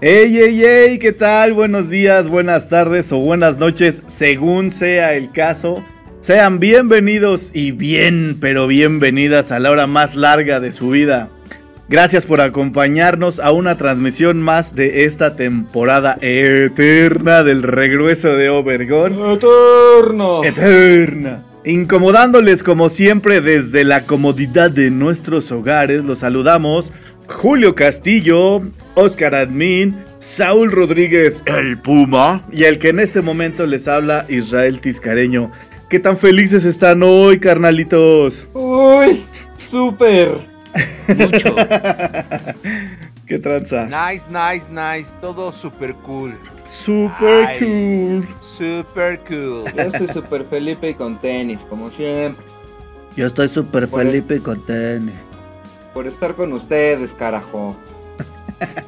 Ey, ey, ey, ¿qué tal? Buenos días, buenas tardes o buenas noches, según sea el caso. Sean bienvenidos y bien, pero bienvenidas a la hora más larga de su vida. Gracias por acompañarnos a una transmisión más de esta temporada eterna del regreso de Obergón. Eterno. Eterna. Incomodándoles como siempre desde la comodidad de nuestros hogares, los saludamos Julio Castillo, Oscar Admin, Saúl Rodríguez, el Puma, y el que en este momento les habla, Israel Tiscareño. ¿Qué tan felices están hoy, carnalitos? Uy, súper. Mucho. ¿Qué tranza? Nice, nice, nice. Todo super cool. Super Ay. cool. Super cool. Yo estoy súper Felipe y con tenis, como siempre. Yo estoy super Felipe con tenis. Por estar con ustedes, carajo.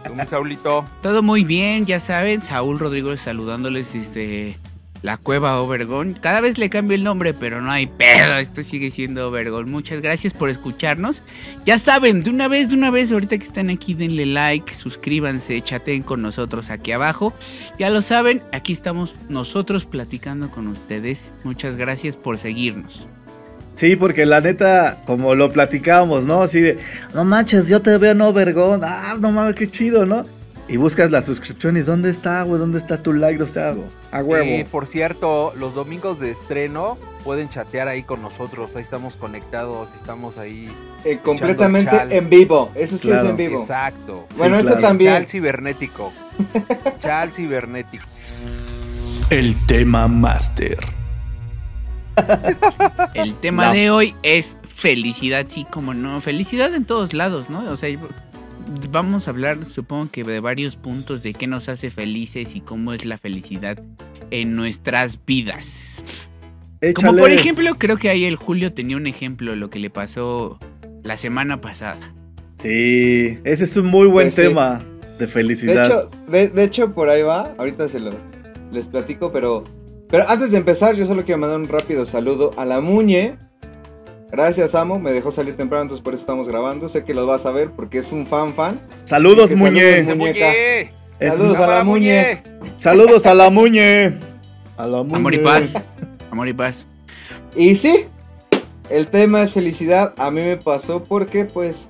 Tú, mi Saulito. Todo muy bien, ya saben. Saúl Rodríguez saludándoles desde la cueva Overgon. Cada vez le cambio el nombre, pero no hay pedo. Esto sigue siendo Overgon. Muchas gracias por escucharnos. Ya saben, de una vez, de una vez, ahorita que están aquí, denle like, suscríbanse, chateen con nosotros aquí abajo. Ya lo saben, aquí estamos nosotros platicando con ustedes. Muchas gracias por seguirnos. Sí, porque la neta, como lo platicábamos, ¿no? Así de, no manches, yo te veo en Overgon. Ah, no mames, qué chido, ¿no? Y buscas la suscripción y ¿dónde está, güey? ¿Dónde está tu like? O sea, a huevo. Y por cierto, los domingos de estreno pueden chatear ahí con nosotros. Ahí estamos conectados, estamos ahí. Eh, completamente chal. en vivo. Eso sí Claro. es en vivo. Exacto. Bueno, Sí, esto claro. también. Chal cibernético. Chal cibernético. El tema máster. El tema No. de hoy es felicidad, sí, como no. Felicidad en todos lados, ¿no? O sea, vamos a hablar, supongo que de varios puntos de qué nos hace felices y cómo es la felicidad en nuestras vidas. Como por ejemplo, creo que ahí el Julio tenía un ejemplo de lo que le pasó la semana pasada. Sí, ese es un muy buen Pues tema de De felicidad. hecho, de, de hecho, por ahí va. Ahorita se los les platico, pero. Pero antes de empezar, yo solo quiero mandar un rápido saludo a la Muñe. Gracias, Amo. Me dejó salir temprano, entonces por eso estamos grabando. Sé que los vas a ver porque es un fan fan. Saludos, Muñe. saludos, Muñeca. Es Saludos a la Muñe. Saludos a la Muñe. A la Muñe. Amor y paz. Amor y paz. Y sí, el tema es felicidad. A mí me pasó porque, pues,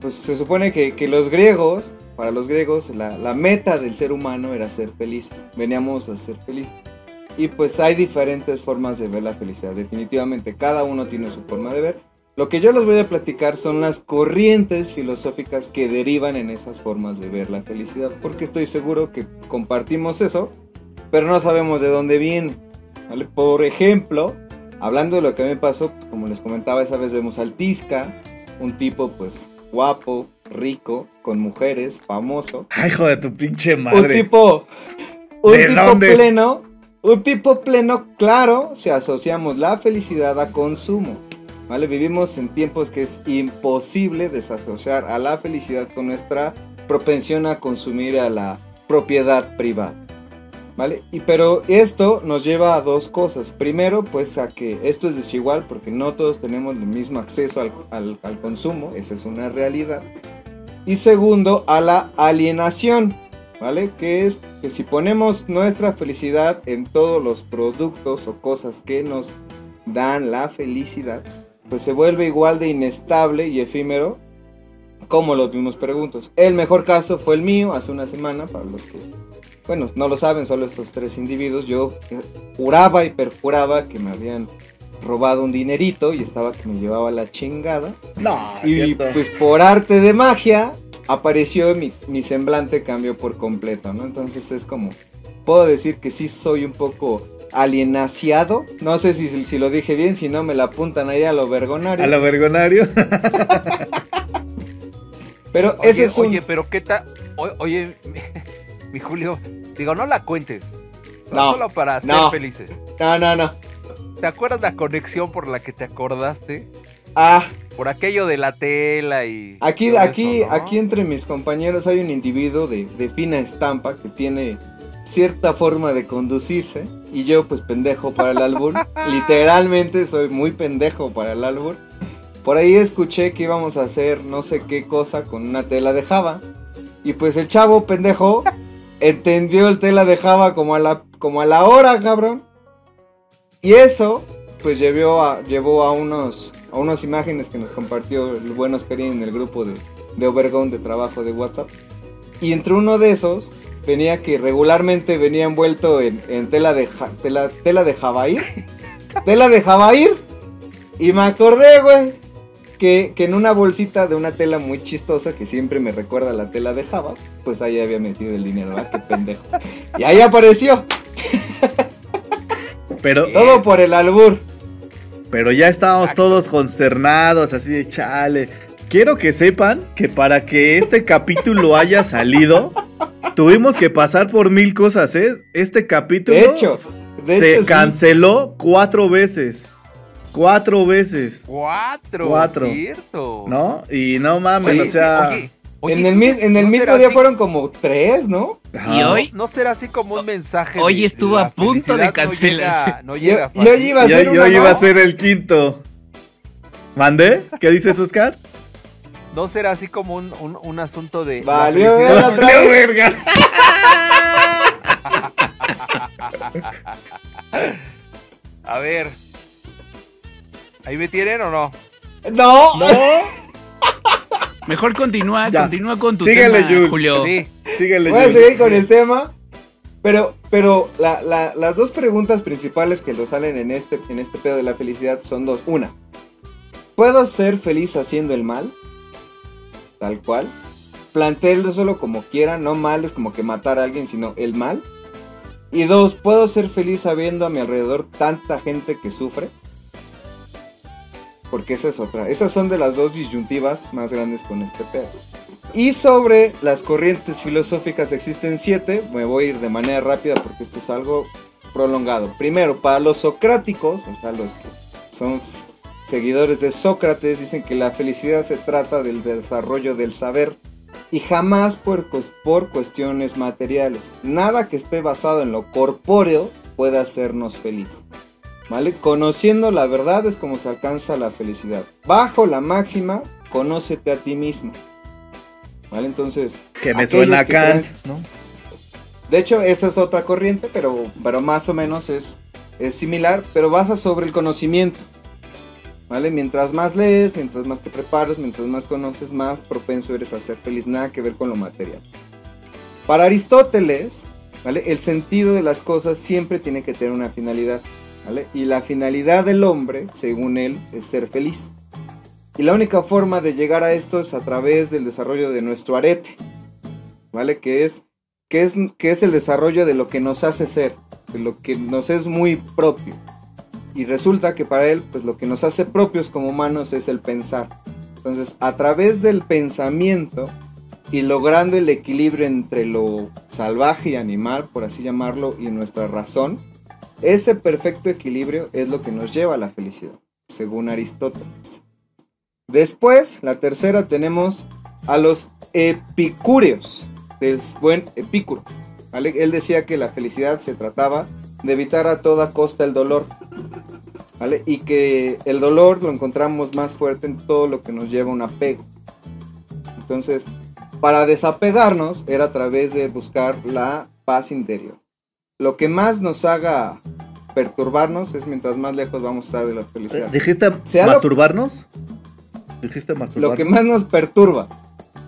pues se supone que, que los griegos, para los griegos, la, la meta del ser humano era ser felices. Veníamos a ser felices. Y pues hay diferentes formas de ver la felicidad. Definitivamente, cada uno tiene su forma de ver. Lo que yo les voy a platicar son las corrientes filosóficas que derivan en esas formas de ver la felicidad. Porque estoy seguro que compartimos eso, pero no sabemos de dónde viene. ¿vale? Por ejemplo, hablando de lo que a mí me pasó, como les comentaba, esa vez vemos al Tisca, un tipo pues guapo, rico, con mujeres, famoso. Ay, hijo de tu pinche Un madre. tipo, un ¿De tipo dónde? pleno, un tipo pleno, claro, si asociamos la felicidad a consumo. ¿Vale? Vivimos en tiempos que es imposible desasociar a la felicidad con nuestra propensión a consumir a la propiedad privada. ¿Vale? Y pero esto nos lleva a dos cosas. Primero, pues a que esto es desigual porque no todos tenemos el mismo acceso al, al- al consumo, esa es una realidad. Y segundo, a la alienación, ¿vale? Que es que si ponemos nuestra felicidad en todos los productos o cosas que nos dan la felicidad, pues se vuelve igual de inestable y efímero como los mismos preguntos. El mejor caso fue el mío hace una semana, para los que, bueno, no lo saben, solo estos tres individuos. Yo eh, juraba y perjuraba que me habían robado un dinerito y estaba que me llevaba la chingada. No, Y cierto. pues por arte de magia apareció mi, mi semblante cambió por completo, ¿no? Entonces es como, puedo decir que sí soy un poco alienaciado. No sé si, si lo dije bien, si no me la apuntan ahí a lo vergonario. A lo vergonario. Pero Oye, ese es un... oye, pero qué tal. Oye, mi, mi Julio, digo, no la cuentes. No, solo para ser felices. No, no, no. ¿Te acuerdas la conexión por la que te acordaste? Ah, Por aquello de la tela y. aquí, aquí, eso, ¿no? aquí entre mis compañeros hay un individuo de, de fina estampa que tiene cierta forma de conducirse. Y yo, pues pendejo para el albur. Literalmente soy muy pendejo para el albur. Por ahí escuché que íbamos a hacer no sé qué cosa con una tela de Java. Y pues el chavo pendejo entendió el tela de Java como a la, como a la hora, cabrón. Y eso, pues llevó a, llevó a unos a unas imágenes que nos compartió el buen Oscarín en el grupo de, de Obergón de trabajo de WhatsApp. Y entre uno de esos venía que regularmente venía envuelto en, en tela de ja- tela, tela de Javair. tela de Javair. Y me acordé, güey, que, que en una bolsita de una tela muy chistosa que siempre me recuerda a la tela de Java, pues ahí había metido el dinero, ¿verdad? Qué pendejo. Y ahí apareció. Pero, Todo por el albur. Pero ya estábamos todos consternados, así de chale. Quiero que sepan que para que este capítulo haya salido, tuvimos que pasar por mil cosas, ¿eh? Este capítulo De hecho, de se hecho, sí. canceló cuatro veces. Cuatro veces, Cuatro. Cuatro. Cierto. ¿no? Y no mames, Sí, o sí, sea... Oye, en el, mi- entonces, en el ¿no mismo será día así- fueron como tres, ¿no? ajá. Y hoy, ¿No será así como un mensaje? Hoy de- estuvo a punto de felicidad no cancelarse. llega- No llega, Y- y hoy iba a ser iba a el quinto. ¿Mandé? ¿Qué dices, Oscar? ¿No será así como un, un, un asunto de. Valió verga! A ver. ¿Ahí me tienen o no? No, No, mejor continúa, Ya. continúa con tu Síguele, tema, Jules. Julio. Sí. síguele. voy a Jules. seguir con el tema. Pero, pero la- la- las dos preguntas principales que lo salen en este, en este pedo de la felicidad son dos. Una, ¿puedo ser feliz haciendo el mal? Tal cual. Plantéelo solo como quiera, no mal es como que matar a alguien, sino el mal. Y dos, ¿puedo ser feliz sabiendo a mi alrededor tanta gente que sufre? Porque esa es otra. Esas son de las dos disyuntivas más grandes con este pedo. Y sobre las corrientes filosóficas existen siete. Me voy a ir de manera rápida porque esto es algo prolongado. Primero, para los socráticos, o sea, los que son seguidores de Sócrates, dicen que la felicidad se trata del desarrollo del saber y jamás por, por cuestiones materiales. Nada que esté basado en lo corpóreo puede hacernos feliz. ¿Vale? Conociendo la verdad es como se alcanza la felicidad. Bajo la máxima, conócete a ti mismo. ¿Vale? Entonces, Que me suena a Kant, creen- ¿no? de hecho, esa es otra corriente, pero, pero más o menos es, es similar, pero basa sobre el conocimiento. ¿Vale? Mientras más lees, mientras más te preparas, mientras más conoces, más propenso eres a ser feliz. Nada que ver con lo material. Para Aristóteles, ¿vale? El sentido de las cosas siempre tiene que tener una finalidad. Y la finalidad del hombre, según él, es ser feliz. Y la única forma de llegar a esto es a través del desarrollo de nuestro arete. ¿Vale? Que es que es, que es el desarrollo de lo que nos hace ser, de lo que nos es muy propio. Y resulta que para él, pues lo que nos hace propios como humanos es el pensar. Entonces, a través del pensamiento y logrando el equilibrio entre lo salvaje y animal, por así llamarlo, y nuestra razón, ese perfecto equilibrio es lo que nos lleva a la felicidad, según Aristóteles. Después, la tercera tenemos a los epicúreos del buen Epicuro. Él decía que la felicidad se trataba de evitar a toda costa el dolor. Y que el dolor lo encontramos más fuerte en todo lo que nos lleva a un apego. Entonces, para desapegarnos era a través de buscar la paz interior. Lo que más nos haga perturbarnos es mientras más lejos vamos a estar de la felicidad. ¿Dijiste Sea lo- masturbarnos? ¿Dijiste masturbarnos? Lo que más nos perturba.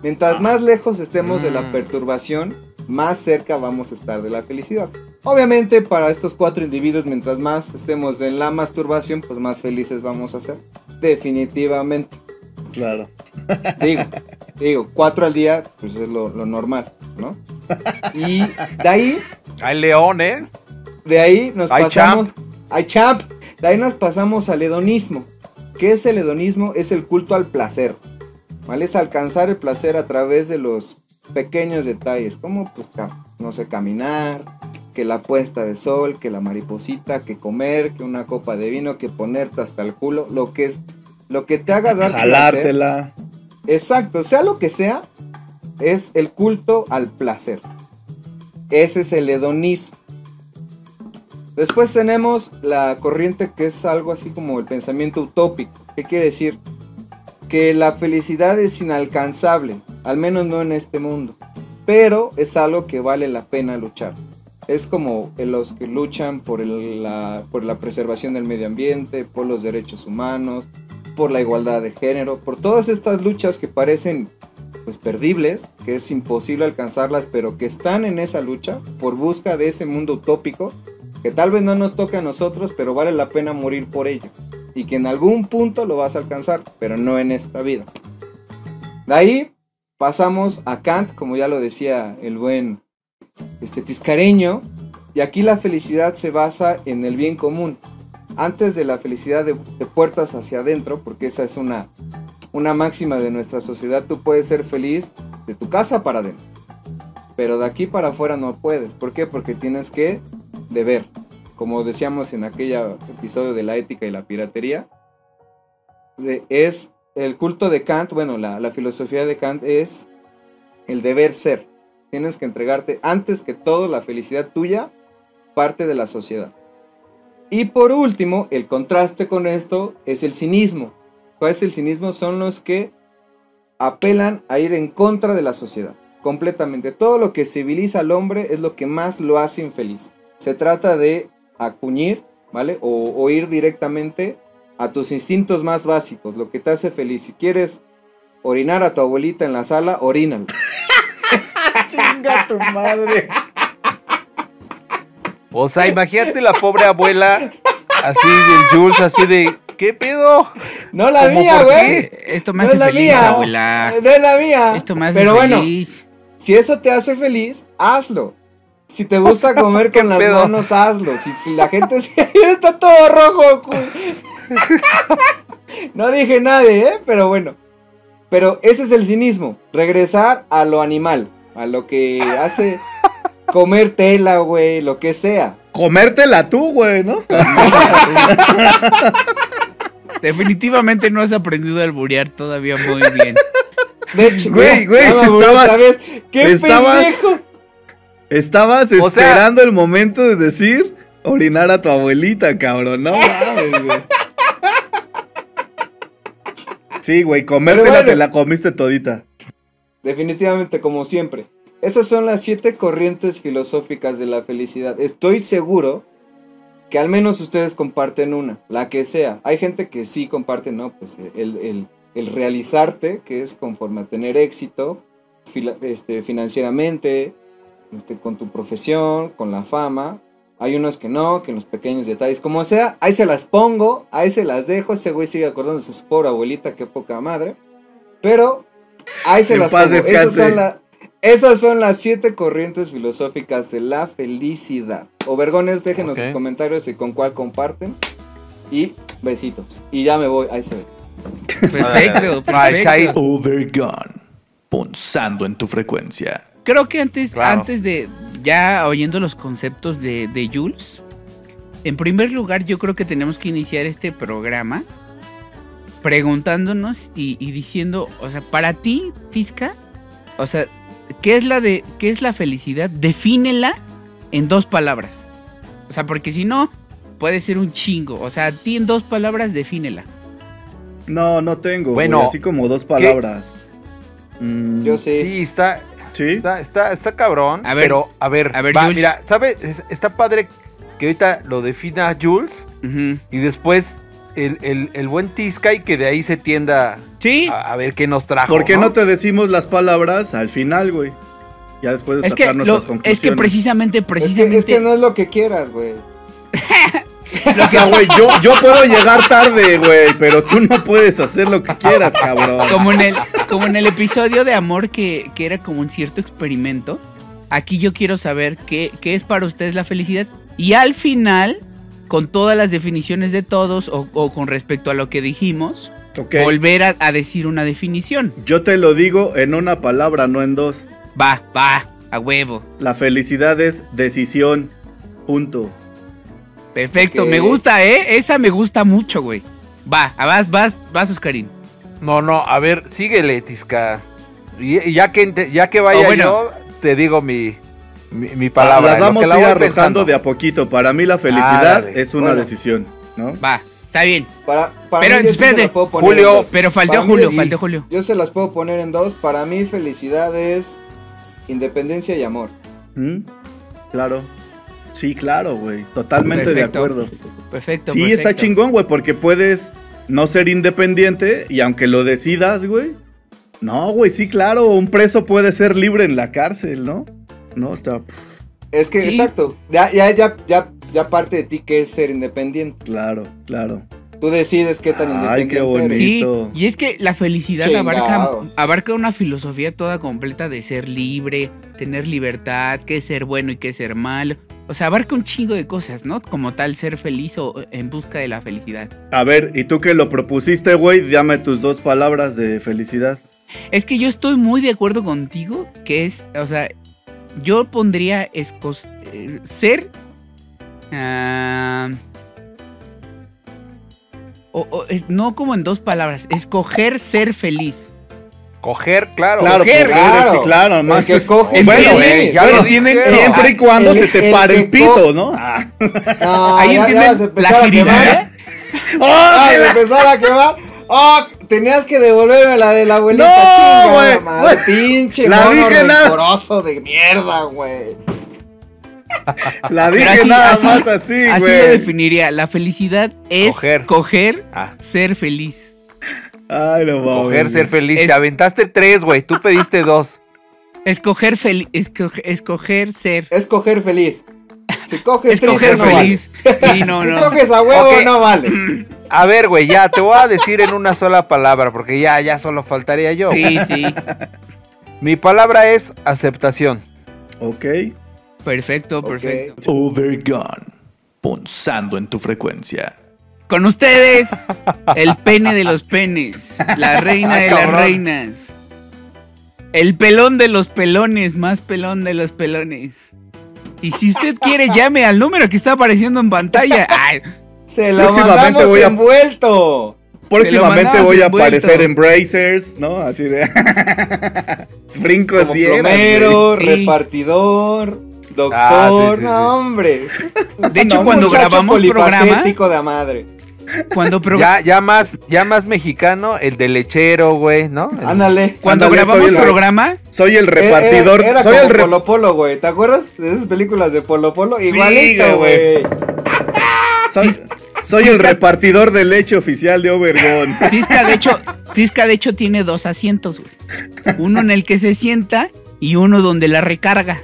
Mientras más lejos estemos de la Mm. perturbación, más cerca vamos a estar de la felicidad. Obviamente para estos cuatro individuos, mientras más estemos en la masturbación, pues más felices vamos a ser. Definitivamente. Claro. Digo, digo, cuatro al día, pues es lo, lo normal, ¿no? Y de ahí, Hay león, ¿eh? de ahí nos Ay, pasamos... ¡Ay, champ! De ahí nos pasamos al hedonismo. ¿Qué es el hedonismo? Es el culto al placer. ¿Vale? Es alcanzar el placer a través de los pequeños detalles, como, pues, no sé, caminar, que la puesta de sol, que la mariposita, que comer, que una copa de vino, que ponerte hasta el culo, lo que, lo que te haga dar placer. Jalártela. Exacto, sea lo que sea, es el culto al placer. Ese es el hedonismo. Después tenemos la corriente que es algo así como el pensamiento utópico. ¿Qué quiere decir? Que la felicidad es inalcanzable, al menos no en este mundo, pero es algo que vale la pena luchar. Es como los que luchan por, la, por la preservación del medio ambiente, por los derechos humanos, por la igualdad de género, por todas estas luchas que parecen pues perdibles, que es imposible alcanzarlas, pero que están en esa lucha por busca de ese mundo utópico que tal vez no nos toque a nosotros, pero vale la pena morir por ello. Y que en algún punto lo vas a alcanzar, pero no en esta vida. De ahí pasamos a Kant, como ya lo decía el buen este, Tiscareño, y aquí la felicidad se basa en el bien común. Antes de la felicidad de, de puertas hacia adentro, porque esa es una, una máxima de nuestra sociedad, tú puedes ser feliz de tu casa para adentro. Pero de aquí para afuera no puedes. ¿Por qué? Porque tienes que deber. Como decíamos en aquel episodio de la ética y la piratería, es el culto de Kant, bueno, la, la filosofía de Kant es el deber ser. Tienes que entregarte antes que todo la felicidad tuya, parte de la sociedad. Y por último, el contraste con esto es el cinismo. ¿Cuál es el cinismo? Son los que apelan a ir en contra de la sociedad. Completamente. Todo lo que civiliza al hombre es lo que más lo hace infeliz. Se trata de acuñir, ¿vale? O, o ir directamente a tus instintos más básicos, lo que te hace feliz. Si quieres orinar a tu abuelita en la sala, orínalo. Chinga tu madre. O sea, imagínate la pobre abuela así del Jules, así de, ¿qué pedo? No la ¿Cómo mía, güey. Esto me No hace es la feliz, mía. abuela. No es la mía. Esto me hace Pero bueno, feliz. si eso te hace feliz, hazlo. Si te gusta comer ¿qué con las pedo? manos, hazlo. Si, si la gente se- está todo rojo. no dije nadie, ¿eh? Pero bueno. Pero ese es el cinismo. Regresar a lo animal. A lo que hace comer tela, güey. Lo que sea. Comértela tú, güey, ¿no? Definitivamente no has aprendido a alburear todavía muy bien. De hecho, Güey, güey, estabas- vez. ¡Qué estabas- pendejo! Estabas O sea- esperando el momento de decir orinar a tu abuelita, cabrón. No mames, güey. Sí, güey, comértela bueno. te la comiste todita. Definitivamente, como siempre. Esas son las siete corrientes filosóficas de la felicidad. Estoy seguro que al menos ustedes comparten una, la que sea. Hay gente que sí comparte, ¿no? Pues el, el- el realizarte, que es conforme a tener éxito fila- este, financieramente, este, con tu profesión, con la fama. Hay unos que no, que en los pequeños detalles, como sea, ahí se las pongo, ahí se las dejo. Ese güey sigue acordándose de su pobre abuelita, qué poca madre. Pero ahí se En las paz pongo. Esas son, la- esas son las siete corrientes filosóficas de la felicidad. Obergones, déjenos Ok. sus comentarios y con cuál comparten. Y besitos. Y ya me voy, ahí se ve. Perfecto, perfecto. Overgone. Punzando en tu frecuencia. Creo que antes, Claro. antes de ya oyendo los conceptos de, de Jules, en primer lugar yo creo que tenemos que iniciar este programa preguntándonos y, y diciendo, o sea, para ti, Tisca, o sea, ¿qué es la de qué es la felicidad? Defínela en dos palabras. O sea, porque si no puede ser un chingo, o sea, a ti en dos palabras defínela. No, no tengo. Bueno, así como dos palabras. Mm, Yo sé. Sí, está, Sí. está, está, está cabrón. A ver, pero, a ver, a ver, va, mira, ¿sabes? Es- Está padre que ahorita lo defina Jules y después el, el, el buen Tisca y que de ahí se tienda Sí. a, a ver qué nos trajo. ¿Por qué no te decimos las palabras al final, güey? Ya después de Es que, lo- nuestras conclusiones. es que precisamente, Es que, precisamente. es que no es lo que quieras, güey. O sea, güey, yo, yo puedo llegar tarde, güey, pero tú no puedes hacer lo que quieras, cabrón. Como en el, como en el episodio de amor que, que era como un cierto experimento. Aquí yo quiero saber qué, qué es para ustedes la felicidad. Y al final, con todas las definiciones de todos, o, o con respecto a lo que dijimos, volver a, a decir una definición. yo te lo digo en una palabra, no en dos. Va, va, a huevo. La felicidad es decisión. Punto. Perfecto, me gusta, ¿eh? Esa me gusta mucho, güey. Va, vas, vas, vas, Oscarín. No, no, a ver, síguele, Tisca. Y, y ya que ya que vaya Oh, bueno. yo, te digo mi, mi, mi palabra. Las vamos a ir arrojando pensando. de a poquito. Para mí la felicidad es una Bueno. decisión, ¿no? Va, está bien. Para, para Pero, mí yo sí se espérate, las puedo poner Julio, en dos. Pero faltó Para mí Julio, sí. faltó Julio. Yo se las puedo poner en dos. Para mí felicidad es independencia y amor. ¿Mm? Claro. Sí, claro, güey. Totalmente de acuerdo. Perfecto. Sí, perfecto. está chingón, güey, porque puedes no ser independiente y aunque lo decidas, güey. No, güey, sí, claro, un preso puede ser libre en la cárcel, ¿no? No, está pf, Es que, Sí. exacto. Ya, ya, ya, ya, ya parte de ti que es ser independiente. claro, claro. Tú decides qué tan Ay, qué independiente eres. Sí, bonito. y es que la felicidad Chingado. abarca, abarca una filosofía toda completa de ser libre, tener libertad, qué es ser bueno y qué es ser malo. O sea, abarca un chingo de cosas, ¿no? Como tal, ser feliz o en busca de la felicidad. A ver, ¿y tú que lo propusiste, güey? Dame tus dos palabras de felicidad. Es que yo estoy muy de acuerdo contigo, que es, o sea, yo pondría escos- eh, ser... ah, o- o es- no como en dos palabras, escoger ser feliz. Coger, claro. Claro, Coger, claro. sí, claro, El más que es- coge es bueno, güey, ya bueno, lo dije. siempre y cuando El- se te el pare el que pito, ¿no? Ah. No, ¿Ahí ya- ya entienden vas a la jiribilla? Ah, de empezar a quemar. Ah, tenías que devolverme la de la abuelita. No, chinga, madre, güey. pinche La mono dije nada. de mierda, güey. La dije así- nada así- más así, Así güey. lo definiría. La felicidad es Coger. coger, Ah, ser feliz. Ay, no mames. coger, ser feliz. Es- Te aventaste tres, güey. Tú pediste dos. Escoger feliz. escoger ser. Escoger feliz. Si coges Escoger triste, no feliz. Sí, no, vale. Si no. coges a huevo, no vale. A ver, güey, ya te voy a decir en una sola palabra, porque ya, ya solo faltaría yo. Sí, sí. Mi palabra es aceptación. Ok. Perfecto, perfecto. Overgone. Punzando en tu frecuencia. Con ustedes, el pene de los penes. La reina de las reinas. El pelón de los pelones, más pelón de los pelones. Y si usted quiere, llame al número que está apareciendo en pantalla. Ay, Se lo Próximamente mandamos voy a- envuelto. Próximamente voy a envuelto. aparecer en Brazers, ¿no? Así de. Brincos Como plomero, Sí. repartidor, doctor. Ah, sí, sí, sí. No, hombre. de hecho, No, cuando grabamos programa, polifacético de madre. Cuando, Ya, ya más, ya más mexicano, el de lechero, güey, ¿no? El- Ándale. cuando Ándale, grabamos soy el- programa. Soy el Era- repartidor. Era, soy como el re- Polo Polo, güey. ¿Te acuerdas de esas películas de Polo Polo? Sí, Igualito, güey. güey. Soy, soy el repartidor de leche oficial de Obergón. Tisca de hecho, Tisca de hecho tiene dos asientos, güey. Uno en el que se sienta y uno donde la recarga.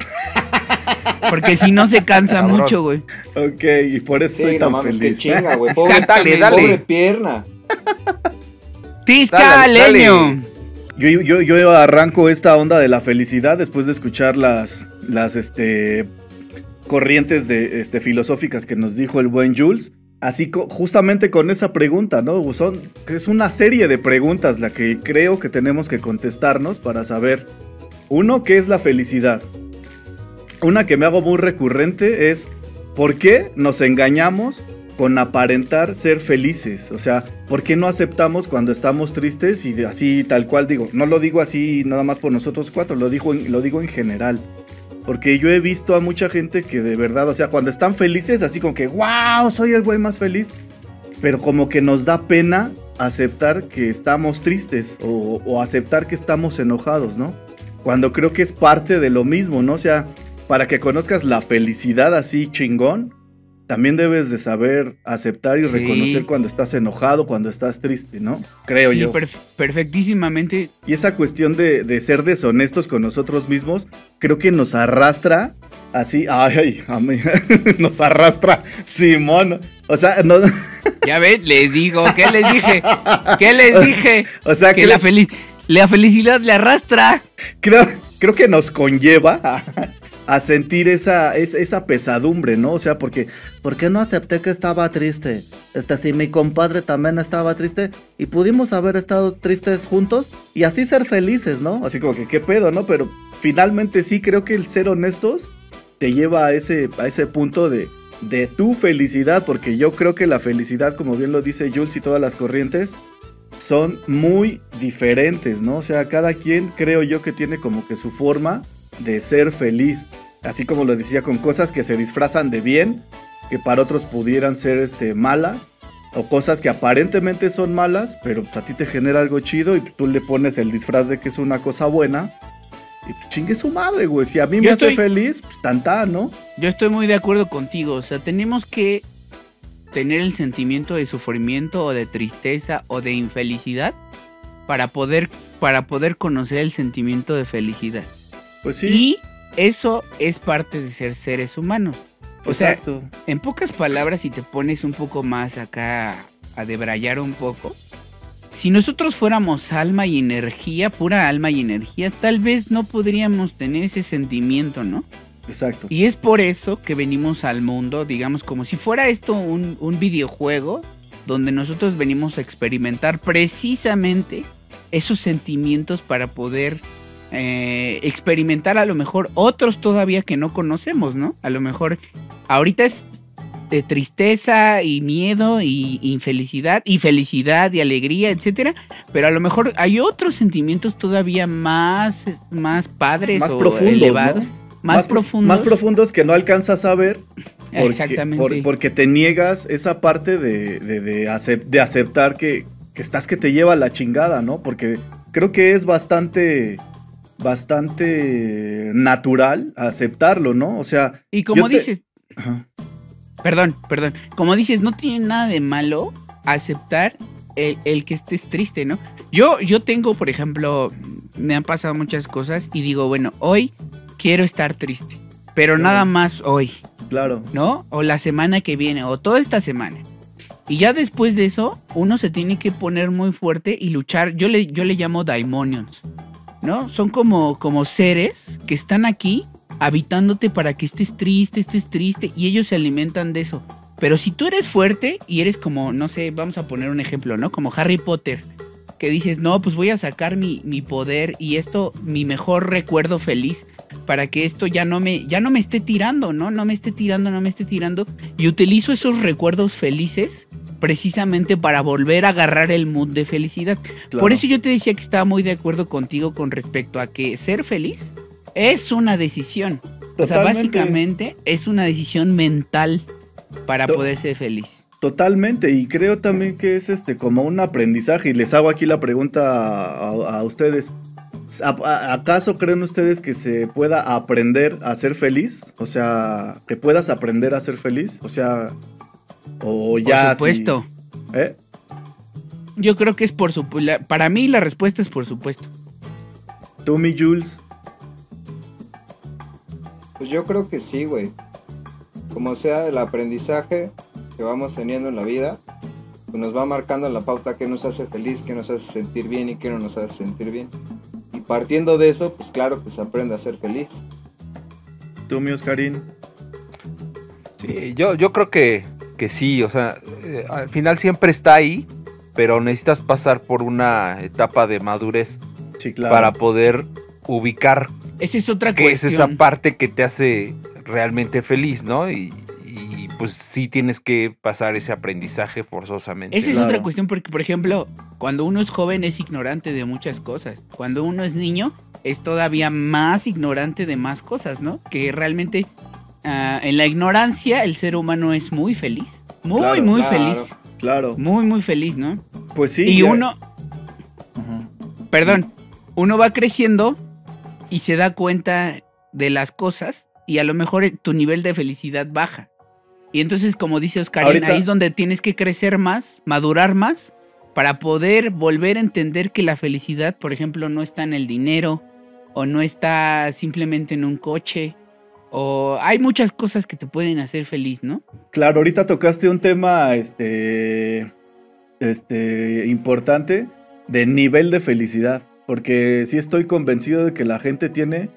Porque si no se cansa Cabrón. mucho, güey. ok, y por eso Sí, soy no tan mames, qué feliz. chinga, güey. Pobre. Dale, dale. pobre pierna. Tisca Dale, dale. leño. Yo, yo, yo arranco esta onda de la felicidad después de escuchar las, las este, corrientes de, este, filosóficas que nos dijo el buen Jules. Así justamente con esa pregunta, ¿no? Son, es una serie de preguntas la que creo que tenemos que contestarnos para saber, uno, ¿qué es la felicidad? Una que me hago muy recurrente es, ¿por qué nos engañamos con aparentar ser felices? O sea, ¿por qué no aceptamos cuando estamos tristes y así tal cual digo? No lo digo así nada más por nosotros cuatro, lo digo en, lo digo en general. Porque yo he visto a mucha gente que de verdad, o sea, cuando están felices, así como que, wow, soy el güey más feliz. Pero como que nos da pena aceptar que estamos tristes o, o aceptar que estamos enojados, ¿no? Cuando creo que es parte de lo mismo, ¿no? O sea, para que conozcas la felicidad así chingón, también debes de saber aceptar y Sí. reconocer cuando estás enojado, cuando estás triste, ¿no? Creo Sí, yo. perf- perfectísimamente. Y esa cuestión de, de ser deshonestos con nosotros mismos, creo que nos arrastra así, ay, ay, mí, nos arrastra Simón. O sea, no, Ya ven, les digo, ¿qué les dije? ¿Qué les dije? o sea, Que creo, la, feli- la felicidad le arrastra. creo, creo que nos conlleva a, sentir esa, es- esa pesadumbre, ¿no? O sea, porque, ¿por qué no acepté que estaba triste? Este, si mi compadre también estaba triste y pudimos haber estado tristes juntos y así ser felices, ¿no? Así como que, ¿qué pedo, no? Pero finalmente sí creo que el ser honestos te lleva a ese, a ese punto de, de tu felicidad, porque yo creo que la felicidad, como bien lo dice Jules y todas las corrientes, son muy diferentes, ¿no? O sea, cada quien creo yo que tiene como que su forma de ser feliz. Así como lo decía, con cosas que se disfrazan de bien, que para otros pudieran ser este, malas, o cosas que aparentemente son malas, pero pues, a ti te genera algo chido y tú le pones el disfraz de que es una cosa buena. Y pues, chingue su madre, güey. Si a mí me hace feliz, pues tanta, ¿no? Yo estoy muy de acuerdo contigo. O sea, tenemos que tener el sentimiento de sufrimiento o de tristeza o de infelicidad para poder, para poder conocer el sentimiento de felicidad. Pues sí. Y eso es parte de ser seres humanos. O sea, en pocas palabras, si te pones un poco más acá a debrayar un poco, si nosotros fuéramos alma y energía, pura alma y energía, tal vez no podríamos tener ese sentimiento, ¿no? Exacto. Y es por eso que venimos al mundo, digamos, como si fuera esto un, un videojuego donde nosotros venimos a experimentar precisamente esos sentimientos para poder eh, experimentar a lo mejor otros todavía que no conocemos, ¿no? A lo mejor ahorita es de tristeza y miedo y infelicidad y felicidad y alegría, etcétera, pero a lo mejor hay otros sentimientos todavía más más padres Más o profundos, elevados, ¿no? más, pro- profundos. Más profundos que no alcanzas a ver porque, Exactamente. por- porque te niegas esa parte de, de, de acep- de aceptar que, que estás que te lleva la chingada, ¿no? Porque creo que es bastante, bastante natural aceptarlo, ¿no? O sea, y como te- dices, ajá, perdón, perdón, como dices, no tiene nada de malo aceptar el, el que estés triste, ¿no? Yo, yo tengo, por ejemplo, me han pasado muchas cosas y digo, bueno, hoy quiero estar triste, pero Claro. nada más hoy, claro, ¿no? O la semana que viene, o toda esta semana. Y ya después de eso, uno se tiene que poner muy fuerte y luchar. Yo le, yo le llamo daimonions, ¿no? Son como, como seres que están aquí habitándote para que estés triste, estés triste, y ellos se alimentan de eso. Pero si tú eres fuerte y eres como, no sé, vamos a poner un ejemplo, ¿no? Como Harry Potter, que dices, no, pues voy a sacar mi, mi poder y esto, mi mejor recuerdo feliz, para que esto ya no me, ya no me esté tirando, ¿no? No me esté tirando, no me esté tirando. Y utilizo esos recuerdos felices precisamente para volver a agarrar el mood de felicidad. claro. Por eso yo te decía que estaba muy de acuerdo contigo con respecto a que ser feliz es una decisión. O sea, básicamente es una decisión mental para To- poder ser feliz. Totalmente, y creo también que es este como un aprendizaje, y les hago aquí la pregunta a, a ustedes. ¿A- a- ¿Acaso creen ustedes que se pueda aprender a ser feliz? O sea, que puedas aprender a ser feliz. O sea, o ya. por supuesto. si- ¿Eh? Yo creo que es por supuesto. Para mí la respuesta es por supuesto. Tú, mi Jules. Pues yo creo que sí, güey. Como sea el aprendizaje que vamos teniendo en la vida, pues nos va marcando la pauta que nos hace feliz, que nos hace sentir bien y que no nos hace sentir bien. Y partiendo de eso, pues claro que se aprende a ser feliz. Tú, mi Oscarín. Sí, yo, yo creo que, que sí, o sea, eh, al final siempre está ahí, pero necesitas pasar por una etapa de madurez Sí, claro. para poder ubicar Esa es otra qué es cuestión. esa parte que te hace realmente feliz, ¿no? Y, pues sí tienes que pasar ese aprendizaje forzosamente. Esa es Claro. otra cuestión porque, por ejemplo, cuando uno es joven es ignorante de muchas cosas. Cuando uno es niño es todavía más ignorante de más cosas, ¿no? Que realmente ah, en la ignorancia el ser humano es muy feliz. Muy, Claro, muy claro. feliz. Claro. Muy, muy feliz, ¿no? Pues sí. y ya- uno, Ajá. perdón, uno va creciendo y se da cuenta de las cosas y a lo mejor tu nivel de felicidad baja. Y entonces, como dice Oscar, Ahorita- ahí es donde tienes que crecer más, madurar más, para poder volver a entender que la felicidad, por ejemplo, no está en el dinero, o no está simplemente en un coche, o hay muchas cosas que te pueden hacer feliz, ¿no? Claro, ahorita tocaste un tema este, este, importante de nivel de felicidad, porque sí estoy convencido de que la gente tiene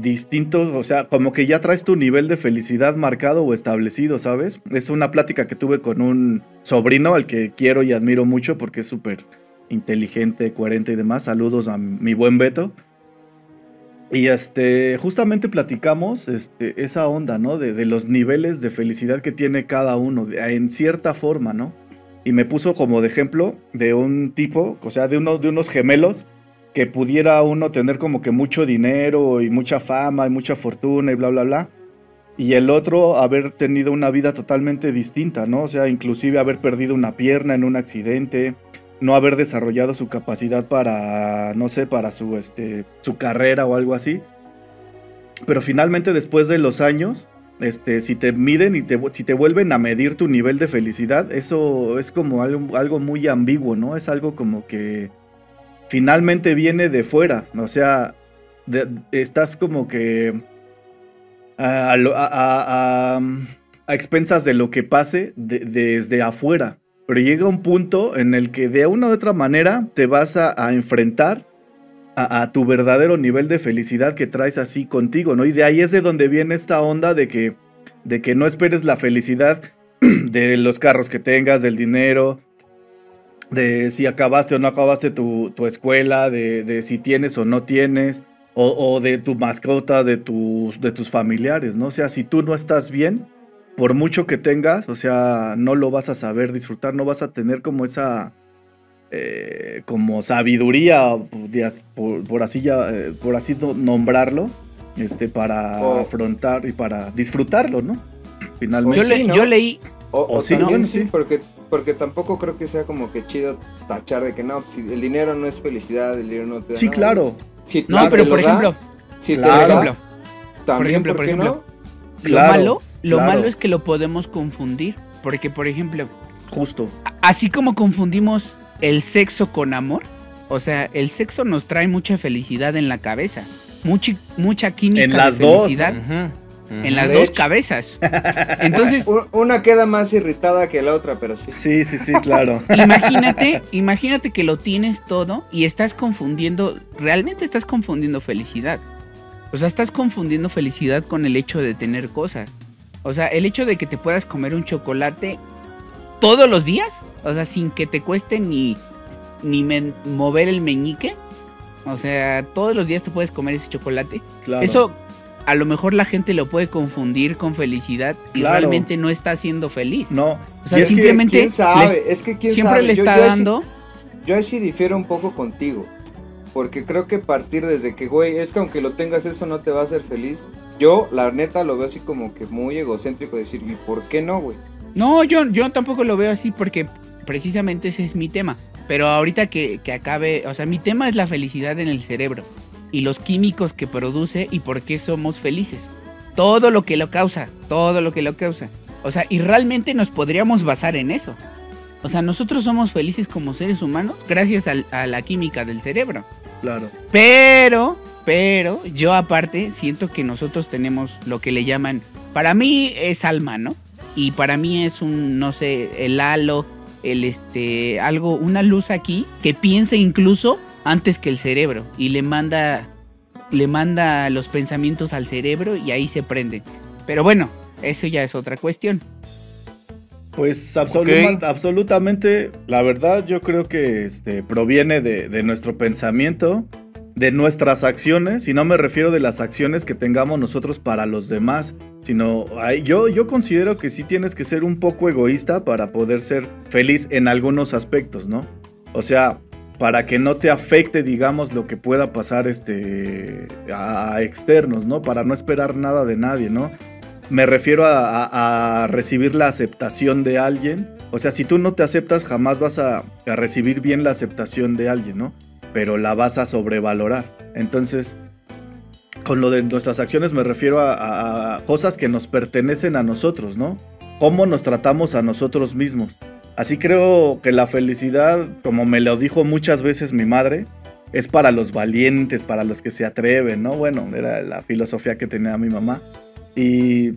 distintos, o sea, como que ya traes tu nivel de felicidad marcado o establecido, ¿sabes? Es una plática que tuve con un sobrino al que quiero y admiro mucho porque es súper inteligente, coherente y demás. Saludos a mi buen Beto. Y este, justamente platicamos este, esa onda, ¿no? De, los niveles de felicidad que tiene cada uno, de- en cierta forma, ¿no? Y me puso como de ejemplo de un tipo, o sea, de, de unos gemelos que pudiera uno tener como que mucho dinero y mucha fama y mucha fortuna y bla, bla, bla. Y el otro haber tenido una vida totalmente distinta, ¿no? O sea, inclusive haber perdido una pierna en un accidente, no haber desarrollado su capacidad para, no sé, para su, este, su carrera o algo así. Pero finalmente después de los años, este, si te miden y te, si te vuelven a medir tu nivel de felicidad, eso es como algo, algo muy ambiguo, ¿no? Es algo como que finalmente viene de fuera, o sea, de- estás como que a, a expensas de lo que pase de- desde afuera. Pero llega un punto en el que de una u otra manera te vas a, enfrentar a, a tu verdadero nivel de felicidad que traes así contigo, ¿no? Y de ahí es de donde viene esta onda de que, de que no esperes la felicidad de los carros que tengas, del dinero, de si acabaste o no acabaste tu, tu escuela, de, de si tienes o no tienes, o, o de tu mascota, de tus, de tus familiares, ¿no? O sea, si tú no estás bien, por mucho que tengas, o sea, no lo vas a saber disfrutar, no vas a tener como esa, eh, como sabiduría, por, as- por- por así ya, eh, por así no- nombrarlo, este, para afrontar y para disfrutarlo, ¿no? Finalmente. Yo, sí, le- ¿no? yo leí, O, O o sí, también ¿no? sí, Sí. porque, porque tampoco creo que sea como que chido tachar de que no, si el dinero no es felicidad, el dinero no te da Sí, nada. claro. Si no, te pero por da, ejemplo, si te Claro. lo por da, ejemplo, ¿por ejemplo. no? lo Claro, malo, lo claro. malo es que lo podemos confundir, porque por ejemplo, Justo. a- así como confundimos el sexo con amor, o sea, el sexo nos trae mucha felicidad en la cabeza, mucha, mucha química En de las dos, felicidad En las De dos hecho. cabezas. Entonces, Una queda más irritada que la otra, pero sí. Sí, sí, sí, claro. imagínate, imagínate que lo tienes todo y estás confundiendo, realmente estás confundiendo felicidad. O sea, estás confundiendo felicidad con el hecho de tener cosas. O sea, el hecho de que te puedas comer un chocolate todos los días, o sea, sin que te cueste ni, ni men- mover el meñique. O sea, todos los días te puedes comer ese chocolate. claro. Eso a lo mejor la gente lo puede confundir con felicidad y Claro. realmente no está siendo feliz. No. O sea, es que- simplemente ¿Quién sabe? les- es que quién siempre sabe. le está yo ahí sí- dando. Yo ahí sí difiero un poco contigo. Porque creo que partir desde que, güey, es que aunque lo tengas eso no te va a hacer feliz. Yo, la neta, lo veo así como que muy egocéntrico decir, ¿y por qué no, güey? No, yo, yo tampoco lo veo así porque precisamente ese es mi tema. Pero ahorita que, que acabe, o sea, mi tema es la felicidad en el cerebro y los químicos que produce y por qué somos felices. Todo lo que lo causa, todo lo que lo causa. O sea, y realmente nos podríamos basar en eso. O sea, nosotros somos felices como seres humanos gracias al- a la química del cerebro. Claro. Pero, pero, yo aparte siento que nosotros tenemos lo que le llaman, para mí es alma, ¿no? Y para mí es un, no sé, el halo, el este, algo, una luz aquí que piensa incluso antes que el cerebro y le manda, le manda los pensamientos al cerebro y ahí se prende. Pero bueno, eso ya es otra cuestión. Pues Ok. absolutamente, la verdad yo creo que este, proviene de, de nuestro pensamiento, de nuestras acciones, y no me refiero de las acciones que tengamos nosotros para los demás, sino ay, yo, yo considero que sí tienes que ser un poco egoísta para poder ser feliz en algunos aspectos, ¿no? O sea, para que no te afecte, digamos, lo que pueda pasar este, a, externos, ¿no? Para no esperar nada de nadie, ¿no? Me refiero a, recibir la aceptación de alguien. O sea, si tú no te aceptas, jamás vas a, recibir bien la aceptación de alguien, ¿no? Pero la vas a sobrevalorar. Entonces, con lo de nuestras acciones me refiero a cosas que nos pertenecen a nosotros, ¿no? Cómo nos tratamos a nosotros mismos. Así creo que la felicidad, como me lo dijo muchas veces mi madre, es para los valientes, para los que se atreven, ¿no? Bueno, era la filosofía que tenía mi mamá. Y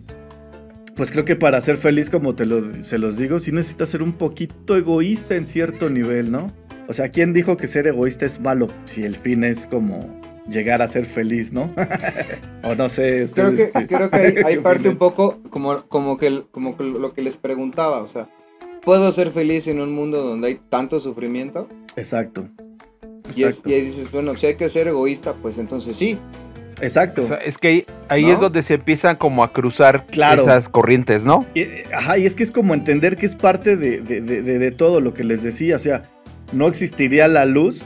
pues creo que para ser feliz, como te lo, se los digo, sí necesitas ser un poquito egoísta en cierto nivel, ¿no? O sea, ¿quién dijo que ser egoísta es malo si el fin es como llegar a ser feliz, ¿no? o no sé, Creo que, creo que hay, hay qué parte un poco como, como, que, como que lo que les preguntaba, o sea, ¿puedo ser feliz en un mundo donde hay tanto sufrimiento? Exacto. Y, es- Exacto. y ahí dices, bueno, si hay que ser egoísta, pues entonces sí. Exacto. O sea, es que ahí, ahí ¿No? es donde se empiezan como a cruzar Claro. esas corrientes, ¿no? Y, ajá, y es que es como entender que es parte de, de- de- de- de todo lo que les decía. O sea, no existiría la luz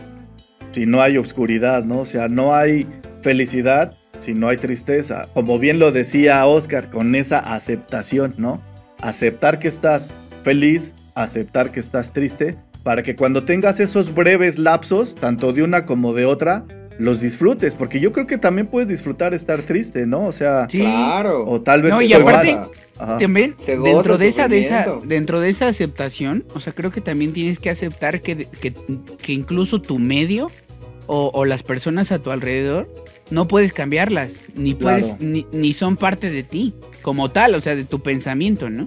si no hay obscuridad, ¿no? O sea, no hay felicidad si no hay tristeza. Como bien lo decía Oscar, con esa aceptación, ¿no? Aceptar que estás feliz, aceptar que estás triste, para que cuando tengas esos breves lapsos, tanto de una como de otra, los disfrutes. Porque yo creo que también puedes disfrutar estar triste, ¿no? O sea, Sí. Claro. o tal vez... No, y aparte-. También, dentro de esa, de esa, dentro de esa aceptación, o sea, creo que también tienes que aceptar que, que, que incluso tu medio o, o las personas a tu alrededor no puedes cambiarlas, ni puedes, Claro. ni, ni son parte de ti, como tal, o sea, de tu pensamiento, ¿no?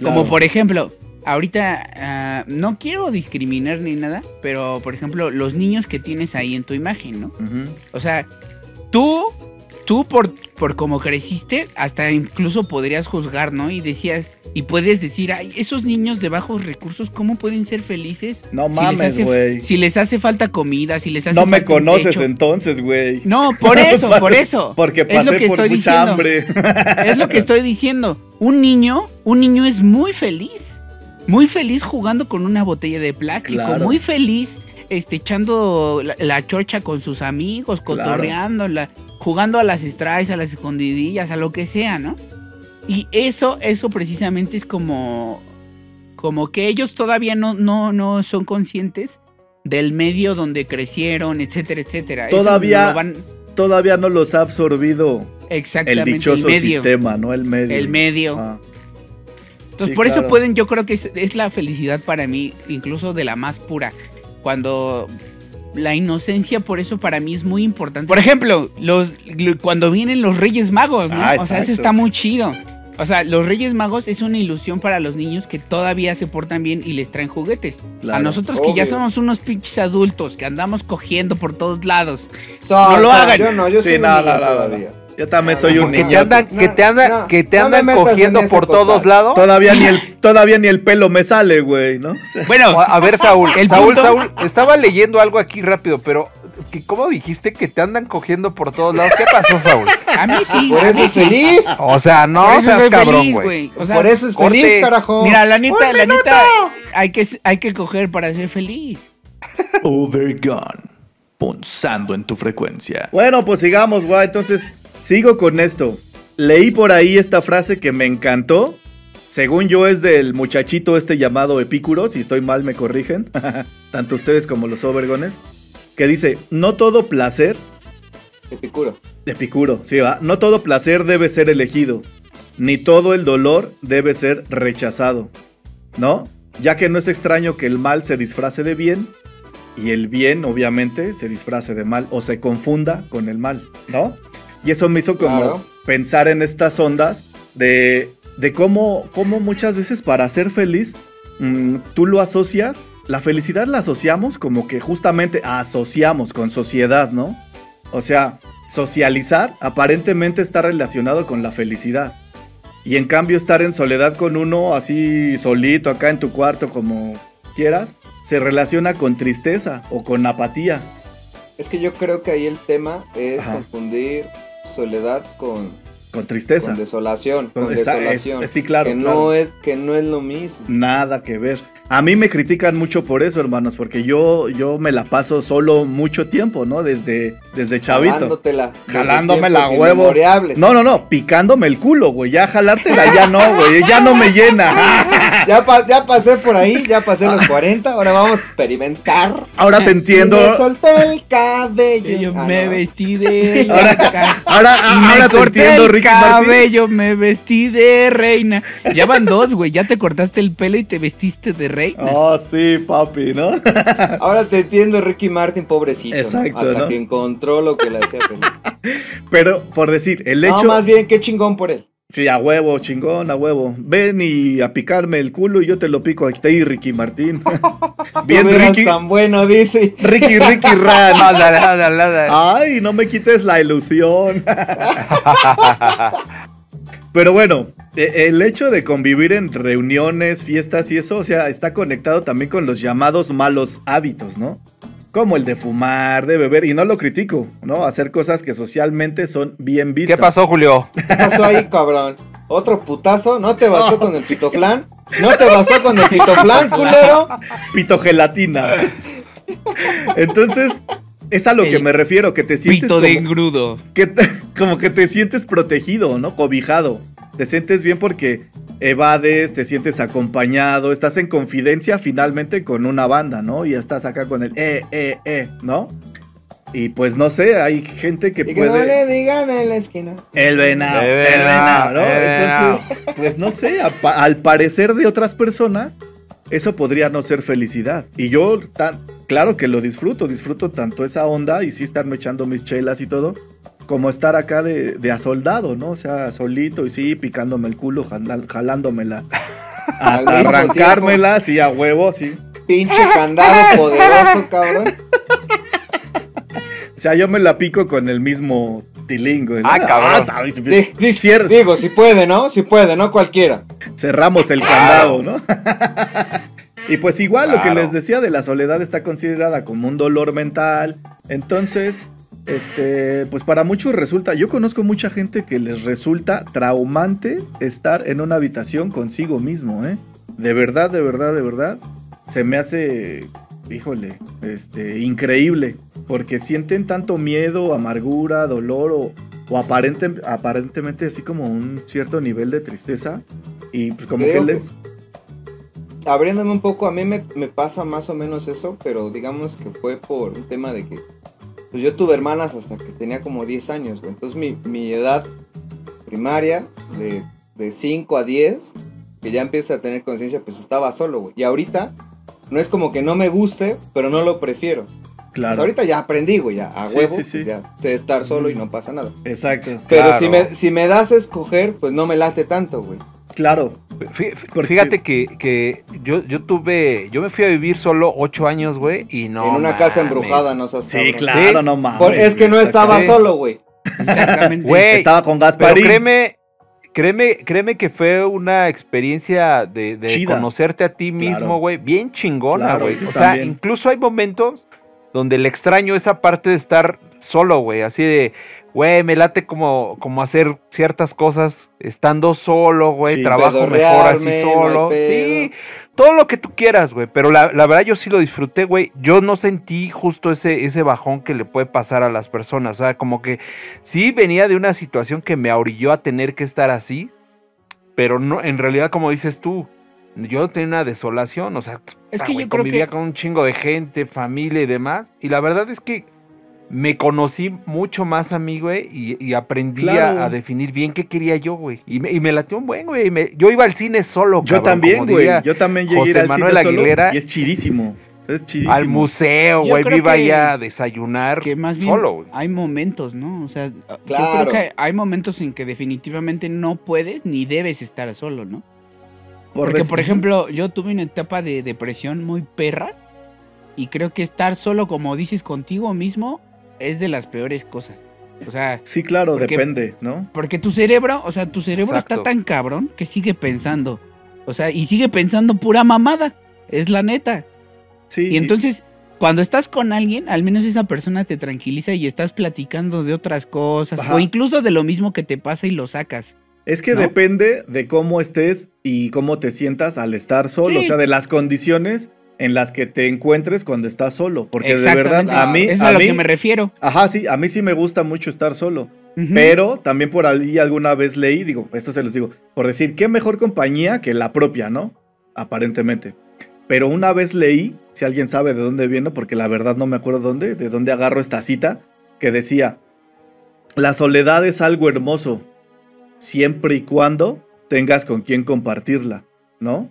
Claro. Como por ejemplo, ahorita ah, no quiero discriminar ni nada, pero por ejemplo, los niños que tienes ahí en tu imagen, ¿no? O sea, tú, tú por, por cómo creciste, hasta incluso podrías juzgar, ¿no? Y decías, y puedes decir, ay, esos niños de bajos recursos, ¿cómo pueden ser felices? No si mames, güey. Si les hace falta comida, si les hace No me falta un conoces techo. entonces, güey. No, por eso, por eso. Porque Es pasé lo que por estoy mucha diciendo. hambre. Es lo que estoy diciendo. Un niño, un niño es muy feliz. Muy feliz jugando con una botella de plástico. Claro. Muy feliz este, echando la, la chorcha con sus amigos, Claro. Jugando a las strikes, a las escondidillas, a lo que sea, ¿no? Y eso, eso precisamente es como, como que ellos todavía no, no, no son conscientes del medio donde crecieron, etcétera, etcétera. Todavía- van- Todavía no los ha absorbido el exactamente, dichoso el medio. sistema, ¿no? El medio. El medio. Ah, Entonces, Sí, por eso pueden, yo creo que es, es la felicidad para mí, incluso de la más pura. Cuando la inocencia, por eso para mí es muy importante. Por ejemplo, los, lo- cuando vienen los Reyes Magos, ¿no? Ah, o sea, eso está muy chido. O sea, los Reyes Magos es una ilusión para los niños que todavía se portan bien y les traen juguetes. A nosotros que ya somos unos pinches adultos, que andamos cogiendo por todos lados. So- no lo so- hagan. Yo no, yo Sí, soy no, no, no, no, todavía. Yo también soy un Que te niño. andan, que te andan, No, que te andan cogiendo por costal. todos lados. Todavía ni, el, todavía ni el pelo me sale, güey, ¿no? Bueno, A ver, Saúl, El Saúl, punto- Saúl, estaba leyendo algo aquí rápido, pero que ¿cómo dijiste que te andan cogiendo por todos lados? ¿Qué pasó, Saúl? a mí sí. Por eso es feliz. O sea, no Por eso seas cabrón, güey. güey. O sea, Por eso es corte. feliz, carajo. Mira, la neta, la neta, hay que, hay que coger para ser feliz. Overgone. Punzando en tu frecuencia. Bueno, pues sigamos, güey. Entonces, sigo con esto. Leí por ahí esta frase que me encantó. Según yo es del muchachito este llamado Epicuro, si estoy mal me corrigen, tanto ustedes como los overgones, que dice, no todo placer, Epicuro. Epicuro, sí va, no todo placer debe ser elegido, ni todo el dolor debe ser rechazado, ¿no? Ya que no es extraño que el mal se disfrace de bien y el bien obviamente se disfrace de mal o se confunda con el mal, ¿no? Y eso me hizo como Claro. pensar en estas ondas de, de cómo, cómo muchas veces para ser feliz mm, tú lo asocias, la felicidad la asociamos como que justamente asociamos con sociedad, ¿no? O sea, socializar aparentemente está relacionado con la felicidad. Y en cambio estar en soledad con uno así solito acá en tu cuarto como quieras, se relaciona con tristeza o con apatía. Es que yo creo que ahí el tema es Ajá. confundir soledad con, Con tristeza. con desolación. Con- desolación. es- sí, claro, Que, claro. No es, que no es lo mismo. Nada que ver. A mí me critican mucho por eso, hermanos, porque yo, yo me la paso solo mucho tiempo, ¿no? Desde, desde chavito. Jalándotela. Jalándome la huevo. No, no, no, picándome el culo, güey. Ya jalártela, ya no, güey. Ya no me llena. Ya, pa- ya pasé por ahí, ya pasé los 40, ahora vamos a experimentar. Ahora te entiendo. Y me solté el cabello. Yo Ah, me no. vestí de Ahora-. Ahora, Y me ahora te corté entiendo, el Ricky Martin. cabello, me vestí de reina. Ya van dos, güey. Ya te cortaste el pelo y te vestiste de reina. Oh, sí, papi, ¿no? Ahora te entiendo, Ricky Martin, pobrecito. ¿no? Exacto, Hasta ¿no? que encontró lo que le hacía feliz. Pero, por decir, el No, hecho. más bien, qué chingón por él. Sí, a huevo, chingón, a huevo. Ven y a picarme el culo y yo te lo pico a ti, Ricky Martín. Bien, eras Ricky. tan bueno, dice. Ricky, Ricky Ran. Nada, nada, nada. Ay, no me quites la ilusión. Pero bueno, e- el hecho de convivir en reuniones, fiestas y eso, o sea, está conectado también con los llamados malos hábitos, ¿no? Como el de fumar, de beber, y no lo critico, ¿no? Hacer cosas que socialmente son bien vistas. ¿Qué pasó, Julio? ¿Qué pasó ahí, cabrón? ¿Otro putazo? ¿No te bastó con el pitoflán? ¿No te bastó con el pitoflán, culero? Pitogelatina. Entonces, es a lo que me refiero, que te sientes Pito de engrudo. que te- como que te sientes protegido, ¿no? Cobijado. Te sientes bien porque evades, te sientes acompañado, estás en confidencia finalmente con una banda, ¿no? Y estás acá con el eh, eh, eh, ¿no? Y pues no sé, hay gente que Y que no le puede... digan en la esquina. El venado, El venado, ¿no? Entonces, pues no sé, a al parecer de otras personas, eso podría no ser felicidad. Y yo, tan, claro que lo disfruto, disfruto tanto esa onda y sí estarme echando mis chelas y todo, como estar acá de, de a soldado, ¿no? O sea, solito y sí, picándome el culo, jala- jalándomela. Hasta arrancármela, sí, a huevo, sí. Pinche candado poderoso, cabrón. O sea, yo me la pico con el mismo tilingo. ¿no? Ah, cabrón. ¿sabes? Di- di- Cier- digo, si puede, ¿no? Si puede, no cualquiera. cerramos el candado, ¿no? y pues igual lo que les decía de la soledad está considerada como un dolor mental. Entonces, este, pues para muchos resulta, yo conozco mucha gente que les resulta traumante estar en una habitación consigo mismo, ¿eh? De verdad, de verdad, de verdad, se me hace, híjole, este, increíble, porque sienten tanto miedo, amargura, dolor o, o aparente, aparentemente así como un cierto nivel de tristeza y pues como que Creo que- les... Abriéndome un poco, a mí me, me pasa más o menos eso, pero digamos que fue por un tema de que pues yo tuve hermanas hasta que tenía como 10 años, güey. Entonces mi, mi edad primaria, de, de 5 a 10, que ya empieza a tener conciencia, pues estaba solo, güey. Y ahorita, no es como que no me guste, pero no lo prefiero. Pues Claro. ahorita ya aprendí, güey, ya a Sí, huevo, sí, sí. pues ya sé estar solo y no pasa nada. Exacto. Pero Claro. si, me, si me das a escoger, pues no me late tanto, güey. Claro. Fíjate que, que yo, yo tuve, yo me fui a vivir solo ocho años, güey, y no. en una casa embrujada, no seas Sí, claro, Sí. no mames. Por- es que no estaba Sí. solo, güey. Exactamente. Güey, Estaba con Pero Gasparín. créeme, créeme, créeme que fue una experiencia de, conocerte a ti mismo, Claro. güey, bien chingona, Claro, güey. o sea, también. incluso hay momentos donde le extraño esa parte de estar solo, güey, así de, güey, me late como, como hacer ciertas cosas estando solo, güey, Sí, trabajo mejor así no solo. sí, todo lo que tú quieras, güey, pero la, la verdad yo sí lo disfruté, güey. Yo no sentí justo ese, ese bajón que le puede pasar a las personas, o sea, como que sí venía de una situación que me orilló a tener que estar así, pero no, en realidad, como dices tú, yo tenía una desolación, o sea, Es que güey, yo creo convivía que con un chingo de gente, familia y demás, y la verdad es que me conocí mucho más a mí, güey, y, y aprendí a- Claro. a, definir bien qué quería yo, güey. Y me, y me latió un buen, güey. Yo iba al cine solo, Yo cabrón, también, güey. Yo también llegué a ir José al Manuel cine solo Aguilera. y es chidísimo. Es chidísimo. al museo, Yo güey. Me iba allá a desayunar que más bien solo, güey. hay momentos, ¿no? O sea, yo Claro. creo que hay momentos en que definitivamente no puedes ni debes estar solo, ¿no? Porque, decir- por ejemplo, yo tuve una etapa de depresión muy perra y creo que estar solo, como dices, contigo mismo es de las peores cosas. O sea, Sí, claro, porque- depende, ¿no? porque tu cerebro, o sea, tu cerebro Exacto. está tan cabrón que sigue pensando. O sea, y sigue pensando pura mamada. Es la neta. Sí. Y entonces, cuando estás con alguien, al menos esa persona te tranquiliza y estás platicando de otras cosas. Ajá. O incluso de lo mismo que te pasa y lo sacas. Es que ¿no? depende de cómo estés y cómo te sientas al estar solo, Sí. o sea, de las condiciones en las que te encuentres cuando estás solo, porque de verdad a mí Es a a lo mí que me refiero. Ajá, sí, a mí sí me gusta mucho estar solo, pero también por ahí alguna vez leí, digo, esto se los digo, por decir, qué mejor compañía que la propia, ¿no? Aparentemente. Pero una vez leí, si alguien sabe de dónde viene, porque la verdad no me acuerdo dónde, de dónde agarro esta cita, que decía, la soledad es algo hermoso, siempre y cuando tengas con quien compartirla, ¿no?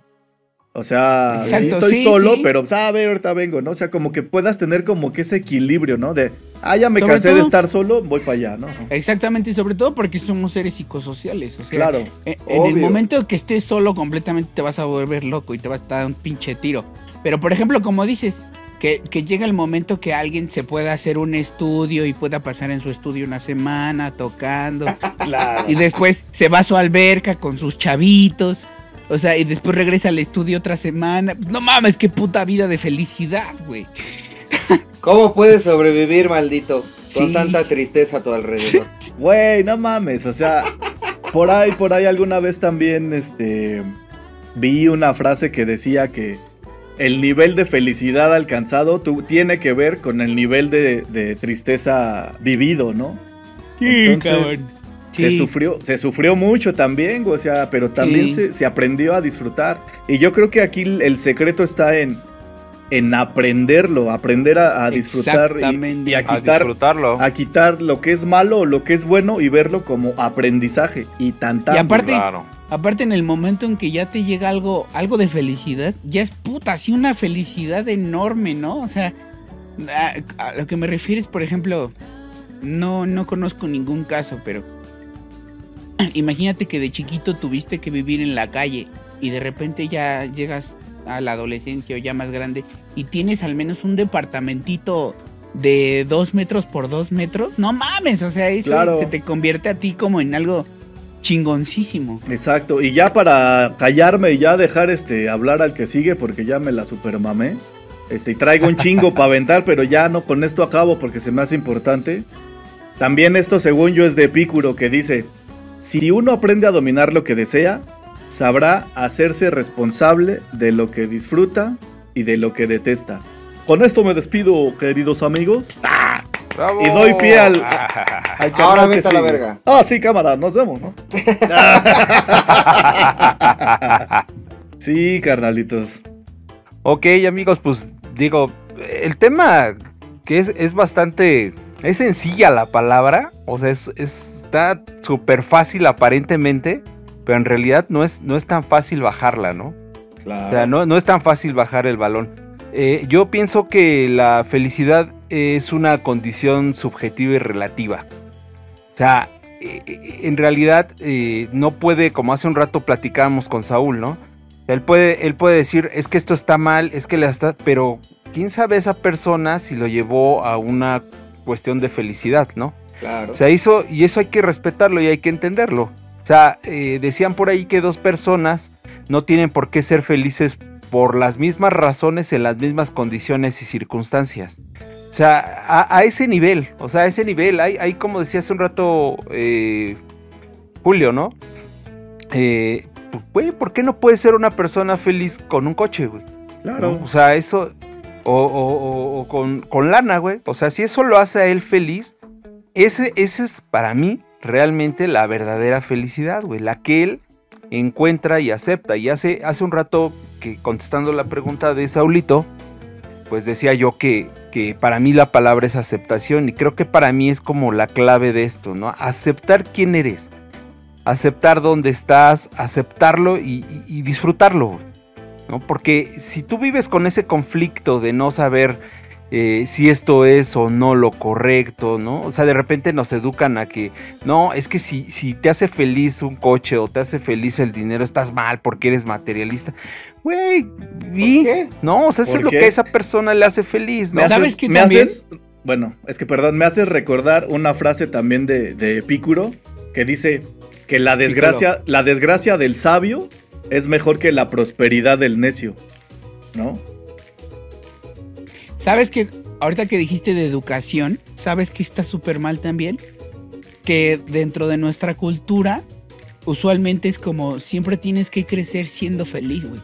O sea, sí estoy sí, solo, sí. pero, pues, a ver, ahorita vengo, ¿no? O sea, como que puedas tener como que ese equilibrio, ¿no? De, ah, ya me Sobre cansé de estar solo, voy para allá, ¿no? Exactamente, y sobre todo porque somos seres psicosociales. O sea, Claro, en, en el momento que estés solo completamente te vas a volver loco y te vas a dar un pinche tiro. Pero por ejemplo, como dices, que, que llega el momento que alguien se pueda hacer un estudio y pueda pasar en su estudio una semana tocando. claro. y después se va a su alberca con sus chavitos. O sea, y después regresa al estudio otra semana. No mames, qué puta vida de felicidad, güey. ¿Cómo puedes sobrevivir, maldito? Con Sí. tanta tristeza a tu alrededor. Güey, no mames, o sea, por ahí, por ahí alguna vez también, este, vi una frase que decía que el nivel de felicidad alcanzado tu- tiene que ver con el nivel de, de tristeza vivido, ¿no? Entonces, se Sí. sufrió, se sufrió mucho también, o sea, pero también Sí. se, se aprendió a disfrutar. Y yo creo que aquí el secreto está en, en aprenderlo, aprender a, a disfrutar y- a A quitar disfrutarlo. a quitar lo que es malo o lo que es bueno y verlo como aprendizaje y tan tan. Y aparte- Claro. Aparte, en el momento en que ya te llega algo, algo de felicidad, ya es puta, así una felicidad enorme, ¿no? O sea, a, a lo que me refieres, por ejemplo, no, no conozco ningún caso, pero imagínate que de chiquito tuviste que vivir en la calle y de repente ya llegas a la adolescencia o ya más grande y tienes al menos un departamentito de dos metros por dos metros. No mames, o sea, eso Claro. se te convierte a ti como en algo chingoncísimo. Exacto. Y ya para callarme y ya dejar este hablar al que sigue porque ya me la supermamé. Este, y traigo un chingo para aventar, pero ya no con esto acabo porque se me hace importante. También esto, según yo, es de Epicuro que dice: Si uno aprende a dominar lo que desea, sabrá hacerse responsable de lo que disfruta y de lo que detesta. Con esto me despido, queridos amigos. Bravo. Y doy pie al- Al Ahora canal que vete a la verga. Ah, sí, cámara, nos vemos, ¿no? sí, carnalitos. Ok, amigos, pues digo, el tema que es, es bastante, es sencilla la palabra, o sea, es, es- está súper fácil aparentemente, pero en realidad no es, no es tan fácil bajarla, ¿no? O sea, Claro. no, no es tan fácil bajar el balón. Eh, yo pienso que la felicidad es una condición subjetiva y relativa. O sea, eh, eh, en realidad eh, no puede, como hace un rato platicábamos con Saúl, ¿no? Él puede, él puede decir, es que esto está mal, es que le está... Pero, ¿quién sabe esa persona si lo llevó a una cuestión de felicidad, ¿no? Claro. O sea, eso, y eso hay que respetarlo y hay que entenderlo. O sea, eh, decían por ahí que dos personas no tienen por qué ser felices por las mismas razones en las mismas condiciones y circunstancias. O sea, a, a ese nivel, o sea, a ese nivel, hay, hay como decía hace un rato eh, Julio, ¿no? Eh, güey, ¿por qué no puede ser una persona feliz con un coche, güey? Claro. ¿no? O sea, eso. O, o- o- o con, con lana, güey. O sea, si eso lo hace a él feliz, ese, ese es para mí realmente la verdadera felicidad, güey. La que él encuentra y acepta. Y hace, hace un rato que contestando la pregunta de Saulito, pues decía yo que, que para mí la palabra es aceptación. Y creo que para mí es como la clave de esto, ¿no? Aceptar quién eres. Aceptar dónde estás, aceptarlo y, disfrutarlo. ¿no? Porque si tú vives con ese conflicto de no saber eh, si esto es o no lo correcto, ¿no? O sea, de repente nos educan a que, no, es que si, si te hace feliz un coche o te hace feliz el dinero, estás mal porque eres materialista. Güey, vi, qué? no, o sea, eso ¿Por es lo que a esa persona le hace feliz, ¿no? Me ¿Sabes haces- qué me también? haces- bueno, es que perdón, me haces recordar una frase también de, de Epicuro que dice que la desgracia, la desgracia del sabio es mejor que la prosperidad del necio. ¿No? ¿Sabes que ahorita que dijiste de educación, sabes que está súper mal también? Que dentro de nuestra cultura, usualmente es como siempre tienes que crecer siendo feliz, güey.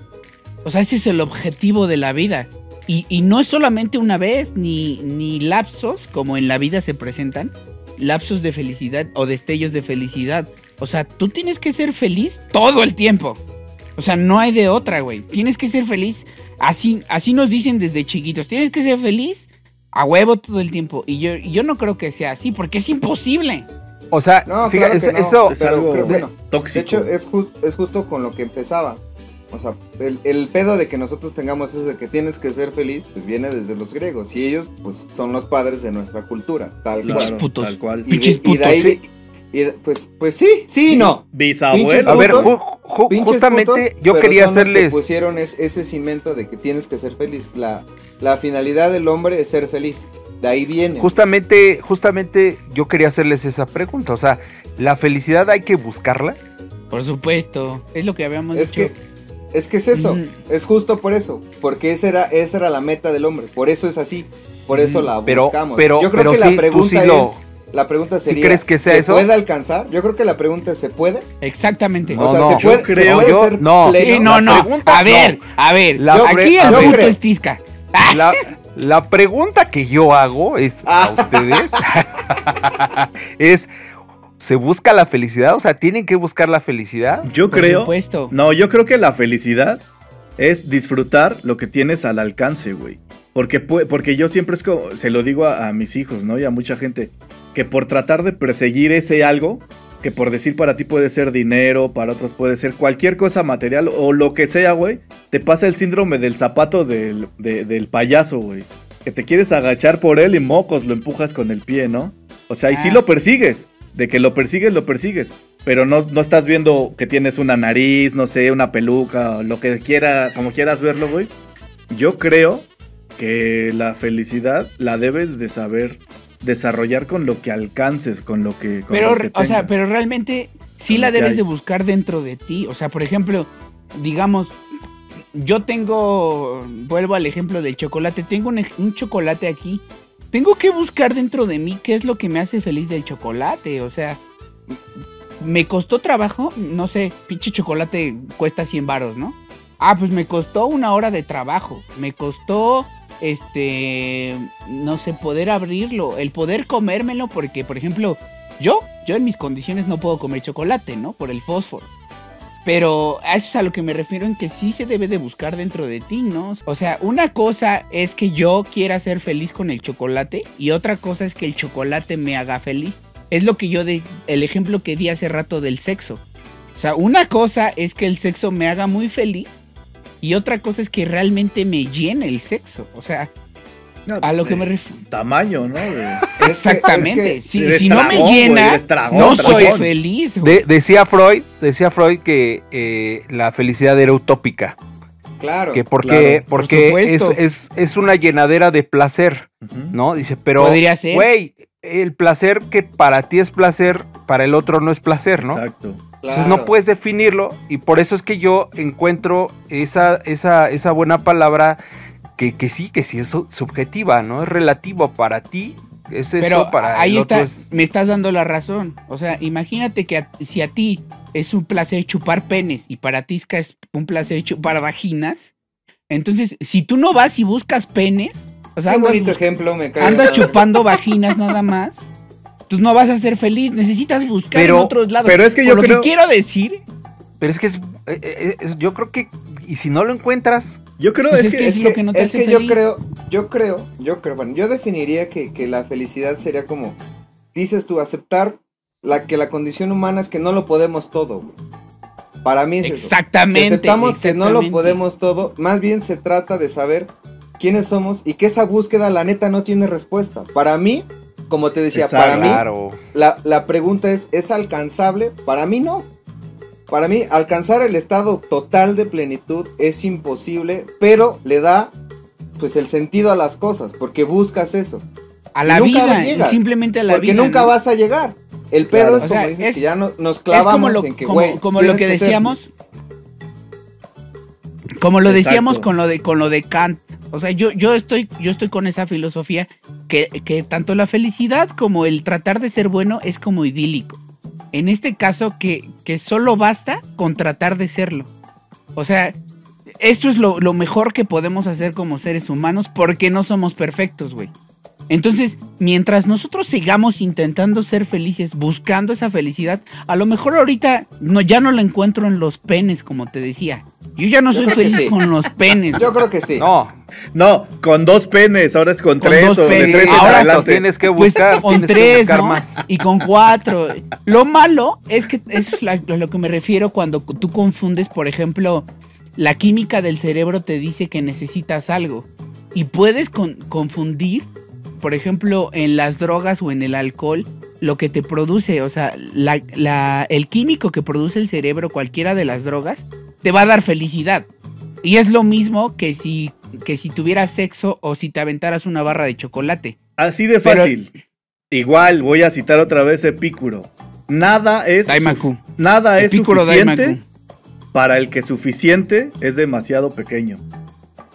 O sea, ese es el objetivo de la vida. Y, y no es solamente una vez, ni, ni lapsos, como en la vida se presentan, lapsos de felicidad o destellos de felicidad. O sea, tú tienes que ser feliz todo el tiempo. O sea, no hay de otra, güey. Tienes que ser feliz. Así, así nos dicen desde chiquitos. Tienes que ser feliz a huevo todo el tiempo. Y yo, yo no creo que sea así, porque es imposible. O sea, No, fíjate, claro que eso, no, eso- es pero algo creo- bueno, tóxico. De hecho, es, jus- es justo con lo que empezaba. O sea, el, el pedo de que nosotros tengamos eso de que tienes que ser feliz, pues viene desde los griegos. Y ellos, pues, son los padres de nuestra cultura, tal Claro, cual. Pinches putos. tal cual. Y de- Pinches y de ahí putos. vi- y pues, pues sí, sí y no. Bisabuelo. a ver, ju- ju- justamente putos, yo pero quería son los que hacerles... pusieron es- ese cimento de que tienes que ser feliz. La, la finalidad del hombre es ser feliz. De ahí viene. Justamente, justamente yo quería hacerles esa pregunta. O sea, ¿la felicidad hay que buscarla? Por supuesto. Es lo que habíamos es dicho. que es que es eso, Mm. es justo por eso, porque esa era esa era la meta del hombre, por eso es así. por eso la Pero- buscamos. pero- Yo creo pero que sí, la pregunta sí lo- es, la pregunta ¿Sí sería, crees que sea ¿se eso? puede alcanzar? Yo creo que la pregunta es, ¿se puede? Exactamente. No, o sea, no, ¿se yo puede, se creo- puede yo- ser no. pleno? Sí, no, la no. pregunta- a ver, no. a ver. La aquí el puto es Tisca. La, la pregunta que yo hago es a Ah. ustedes es ¿se busca la felicidad? O sea, ¿tienen que buscar la felicidad? Yo Por creo. supuesto. No, yo creo que la felicidad es disfrutar lo que tienes al alcance, güey. Porque, porque yo siempre es como, se lo digo a, a mis hijos, ¿no? Y a mucha gente, que por tratar de perseguir ese algo, que por decir para ti puede ser dinero, para otros puede ser cualquier cosa material o lo que sea, güey, te pasa el síndrome del zapato del, de- del payaso, güey. Que te quieres agachar por él y mocos lo empujas con el pie, ¿no? O sea, y sí Ah. lo persigues. De que lo persigues, lo persigues. Pero no, no estás viendo que tienes una nariz, no sé, una peluca, o lo que quiera, como quieras verlo, güey. Yo creo que la felicidad la debes de saber desarrollar con lo que alcances, con lo que. con Pero, lo que o sea, pero realmente sí Con la debes hay. de buscar dentro de ti. O sea, por ejemplo, digamos, yo tengo, vuelvo al ejemplo del chocolate, tengo un chocolate aquí. Tengo que buscar dentro de mí qué es lo que me hace feliz del chocolate. O sea, me costó trabajo, no sé, pinche chocolate cuesta 100 varos, ¿no? Ah, pues me costó una hora de trabajo. Me costó, este, no sé, poder abrirlo, el poder comérmelo, porque, por ejemplo, yo, yo en mis condiciones no puedo comer chocolate, ¿no? Por el fósforo. Pero a eso es a lo que me refiero en que sí se debe de buscar dentro de ti, ¿no? O sea, una cosa es que yo quiera ser feliz con el chocolate y otra cosa es que el chocolate me haga feliz. Es lo que yo de el ejemplo que di hace rato del sexo. O sea, una cosa es que el sexo me haga muy feliz y otra cosa es que realmente me llene el sexo. O sea, No, a pues, lo que eh, me refiero. Tamaño, ¿no? De- que- Exactamente. es que- si no me llena, tragón, no tragón. soy feliz. De- decía Freud, decía Freud que eh, la felicidad era utópica, claro. que porque, claro, por porque es, supuesto. es, es una llenadera de placer. ¿no? Dice, pero, Podría ser. güey, el placer que para ti es placer, para el otro no es placer, ¿no? Exacto. Entonces no puedes definirlo y por eso es que yo encuentro esa, esa, esa buena palabra que, que sí, que sí es su- subjetiva, ¿no? Es relativo para ti. Es esto Pero para ahí el otro está, es- me estás dando la razón. O sea, imagínate que a- si a ti es un placer chupar penes y para ti es un placer chupar vaginas, entonces si tú no vas y buscas penes, o sea, Qué andas, ejemplo, me chupando vaginas nada más, pues no vas a ser feliz. Necesitas buscar Pero- en otros lados. pero es que Por yo lo creo- que quiero decir, Pero es que es, eh, eh, es- yo creo que, y si no lo encuentras, Yo creo Pues es, es que, que es lo que, que no te es hace que yo creo, yo creo, yo creo, bueno, yo definiría que, que la felicidad sería como, dices tú, aceptar la que la condición humana es que no lo podemos todo. güey. Para mí es eso. exactamente. Si aceptamos que no lo podemos todo, más bien se trata de saber quiénes somos y que esa búsqueda la neta no tiene respuesta. Para mí, como te decía, Exacto. para mí claro. la, la pregunta es, ¿es alcanzable? Para mí no. Para mí, alcanzar el estado total de plenitud es imposible, pero le da pues el sentido a las cosas, porque buscas eso. A la Nunca vida, llegas, simplemente a la porque vida. nunca ¿no? vas a llegar. El Claro. pedo es O como sea, dices es- que ya no, nos clavamos como lo, en que, como, como lo que ser- decíamos. Como lo decíamos Exacto. con lo de con lo de Kant. O sea, yo, yo estoy, yo estoy con esa filosofía que, que tanto la felicidad como el tratar de ser bueno es como idílico. En este caso, que, que solo basta con tratar de serlo. O sea, esto es lo, lo mejor que podemos hacer como seres humanos porque no somos perfectos, güey. Entonces, mientras nosotros sigamos intentando ser felices, buscando esa felicidad, a lo mejor ahorita no, ya no la encuentro en los penes, como te decía. Yo ya no Yo soy feliz sí. con los penes. Yo creo que sí. No, No, con dos penes, ahora es con, Con tres dos o de penes. tres Ahora adelante. tienes que Pues buscar, con tienes que tres, buscar ¿no? más. Y con cuatro. Lo malo es que eso es la- a lo que me refiero cuando tú confundes, por ejemplo, la química del cerebro te dice que necesitas algo. Y puedes con- confundir, por ejemplo, en las drogas o en el alcohol, lo que te produce. O sea, la- la- el químico que produce el cerebro, cualquiera de las drogas, te va a dar felicidad. Y es lo mismo que si, que si tuvieras sexo o si te aventaras una barra de chocolate. Así de Pero- fácil. Igual voy a citar otra vez Epicuro. Nada es nada es Epicuro suficiente Daimaku. para el que suficiente es demasiado pequeño.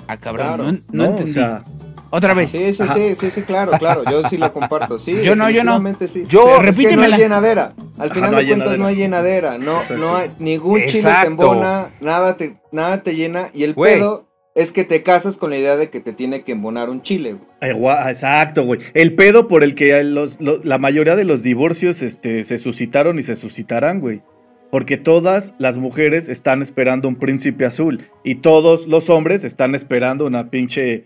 Ah, cabrón, Claro. no, no No, entendí. o sea, Otra vez. Sí, sí, Ajá. sí, sí, sí, claro, claro. Yo sí la comparto. Sí, Yo no, yo no. sí. Yo- Es que no hay llenadera. Al Ajá, final no de cuentas llenadera. no hay llenadera. No, Exacto. no hay ningún chile te embona, nada te, nada te llena. Y el pedo es que te casas con la idea de que te tiene que embonar un chile. güey. Gua- Exacto, güey. El pedo por el que los- lo- la mayoría de los divorcios este, se suscitaron y se suscitarán, güey. Porque todas las mujeres están esperando un príncipe azul y todos los hombres están esperando una pinche...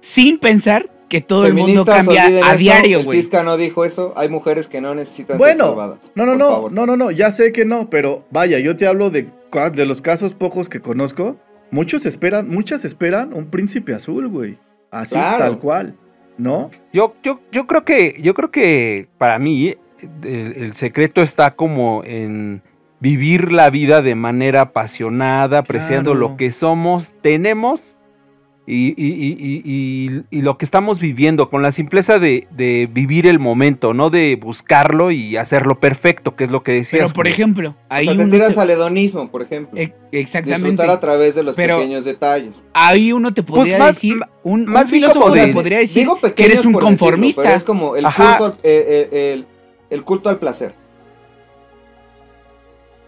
Sin pensar que todo el mundo cambia a eso. diario, El güey. Tisca no dijo eso. Hay mujeres que no necesitan ser Bueno, salvadas. no, no, no, favor. no, no, no, ya sé que no, pero vaya, yo te hablo de, de los casos pocos que conozco. Muchos esperan, muchas esperan un príncipe azul, güey. Así, Claro. tal cual, ¿no? Yo, yo, yo creo que, yo creo que para mí el, el secreto está como en vivir la vida de manera apasionada, apreciando Claro. lo que somos, tenemos y, y- y- y- y- y lo que estamos viviendo, con la simpleza de, de vivir el momento, no de buscarlo y hacerlo perfecto, que es lo que decías. Pero, por Julio. ejemplo, O hay sea, te tiras te- al hedonismo, por ejemplo. e- Exactamente. Disfrutar a través de los Pero- pequeños detalles. Ahí uno te podría Pues más- decir, un, un más bien filósofo como te de- podría decir Digo que eres un decirlo, conformista. pero es como el, curso al- eh, eh, el, el culto al placer.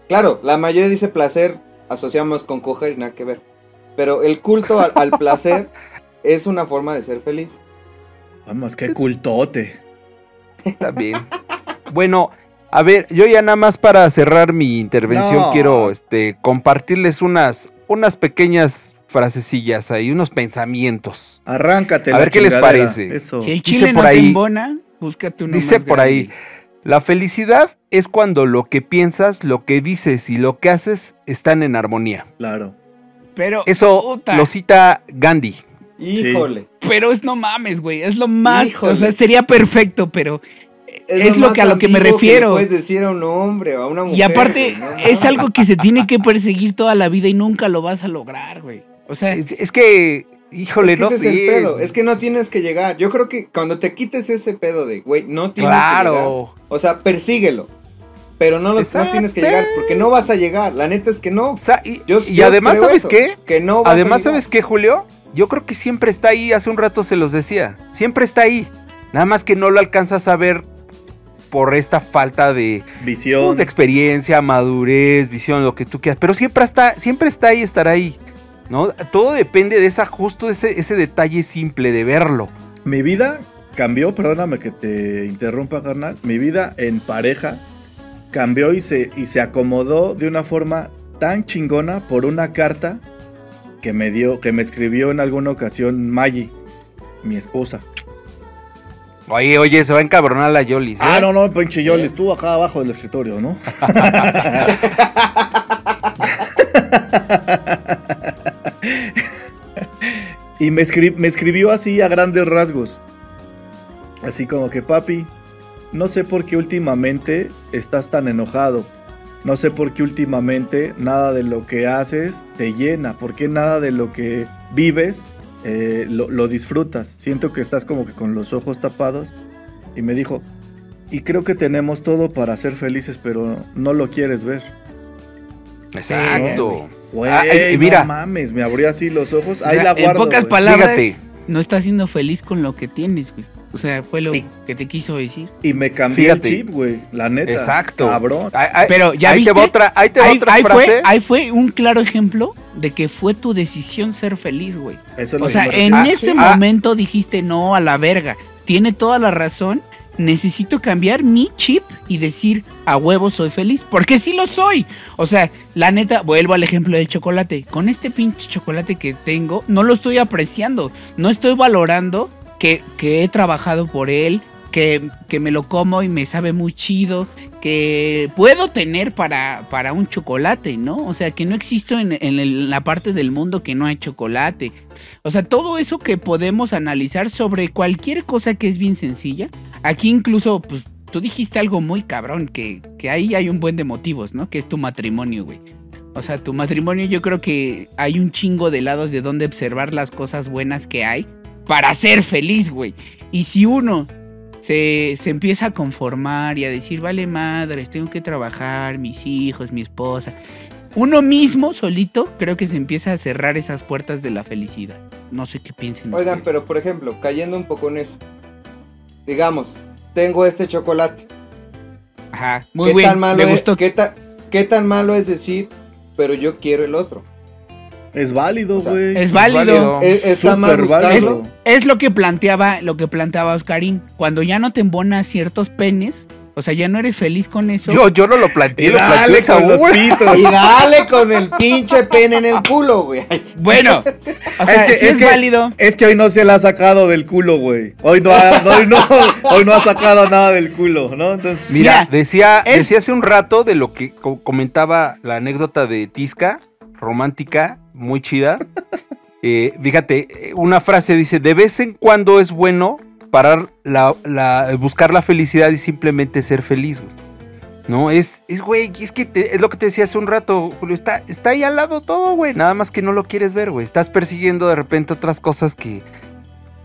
Claro, la mayoría dice placer, asociamos con coger y nada que ver. Pero el culto al, al placer es una forma de ser feliz. Vamos, qué cultote. Está bien. Bueno, a ver, yo ya nada más para cerrar mi intervención No. quiero este, compartirles unas, unas pequeñas frasecillas ahí, unos pensamientos. Arráncate. A la ver qué les parece. Eso. Si el Dice chile no por te ahí- embona, búscate uno Dice más por ahí, la felicidad es cuando lo que piensas, lo que dices y lo que haces están en armonía. Claro. Pero, Eso puta, lo cita Gandhi. Híjole. pero es no mames, güey. Es lo más. Híjole. O sea, sería perfecto, pero es, lo que a lo que me refiero. puedes decir a un hombre o a una mujer. y aparte, es algo que se tiene que perseguir toda la vida y nunca lo vas a lograr, güey. O sea, Es, es que, híjole, Es que no ese es el pedo. Es que no tienes que llegar. Yo creo que cuando te quites ese pedo de, güey, no tienes que llegar. Claro. O sea, persíguelo. Pero no, lo, no tienes que llegar porque no vas a llegar. La neta es que no. Y, Yo, y yo además, ¿sabes eso, qué? Que no vas Además. ¿sabes qué, Julio? Yo creo que siempre está ahí, hace un rato se los decía, siempre está ahí. Nada más que no lo alcanzas a ver por esta falta de, pues, Visión. de experiencia, madurez, visión, lo que tú quieras. Pero siempre está, siempre está ahí, estará ahí. ¿no? Todo depende de esa, justo ese, ese detalle simple de verlo. Mi vida cambió, perdóname que te interrumpa, carnal. Mi vida en pareja cambió y se, y se acomodó de una forma tan chingona por una carta que me dio, que me escribió en alguna ocasión Maggie, mi esposa. Oye, oye, se va a encabronar la Yolis. ¿eh? Ah, no, no, pinche Yoli, estuvo acá abajo del escritorio, ¿no? y me, escri- me escribió así a grandes rasgos. Así como que, papi, no sé por qué últimamente estás tan enojado. No sé por qué últimamente nada de lo que haces te llena. ¿Por qué nada de lo que vives eh, lo, lo disfrutas? Siento que estás como que con los ojos tapados. Y me dijo, y creo que tenemos todo para ser felices, pero no lo quieres ver. Exacto. Güey, Ah, no mames, me abrió así los ojos. o Ahí sea, la guardo. en pocas palabras, Fíjate. No estás siendo feliz con lo que tienes, güey. O sea, fue lo Y- que te quiso decir. Y me cambié Fíjate. el chip, güey. La neta. Exacto. Cabrón. Ay, ay, Pero, ¿ya ahí viste? te va otra, ahí te va Ahí, otra ahí frase. fue, ahí fue un claro ejemplo de que fue tu decisión ser feliz, güey. Eso es lo O sea, en refiero. ese sí. Ah. momento dijiste no a la verga. Tiene toda la razón. Necesito cambiar mi chip y decir a huevo soy feliz. Porque sí lo soy. O sea, la neta, vuelvo al ejemplo del chocolate. Con este pinche chocolate que tengo, no lo estoy apreciando. No estoy valorando que, que he trabajado por él. Que, que me lo como y me sabe muy chido. Que puedo tener para, para un chocolate, ¿no? O sea, que no existo en, en la parte del mundo que no hay chocolate. O sea, todo eso que podemos analizar sobre cualquier cosa que es bien sencilla. Aquí incluso, pues, tú dijiste algo muy cabrón, que, que ahí hay un buen de motivos, ¿no? Que es tu matrimonio, güey. O sea, tu matrimonio yo creo que hay un chingo de lados de donde observar las cosas buenas que hay para ser feliz, güey. Y si uno se, se empieza a conformar y a decir, vale madres, tengo que trabajar, mis hijos, mi esposa. uno mismo solito creo que se empieza a cerrar esas puertas de la felicidad. No sé qué piensen. Oigan, ustedes. pero por ejemplo, cayendo un poco en eso. Digamos, tengo este chocolate. Ajá, muy ¿Qué bien. tan malo me es, gustó. ¿qué, ta- qué tan malo es decir, pero yo quiero el otro? Es válido, O sea, güey. Es válido. Es- buscarlo. válido. Es lo que planteaba, lo que planteaba Oscarín. Cuando ya no te embonas ciertos penes, o sea, ya no eres feliz con eso. Yo, yo no lo planteé, Y lo dale planteó con los pitos. Y dale con el pinche pene en el culo, güey. Bueno, o sea, Es que- sí es es, que- válido. Es que hoy no se la ha sacado del culo, güey. Hoy no ha, no- hoy no, hoy no ha sacado nada del culo, ¿no? Entonces, Mira, Mira, decía, es- decía hace un rato de lo que co- comentaba la anécdota de Tisca, romántica, muy chida. Eh, fíjate, una frase dice, de vez en cuando es bueno parar la, la- buscar la felicidad y simplemente ser feliz, güey. No, es, es, güey, es que te- es lo que te decía hace un rato, Julio, está, está ahí al lado todo, güey, nada más que no lo quieres ver, güey. Estás persiguiendo de repente otras cosas que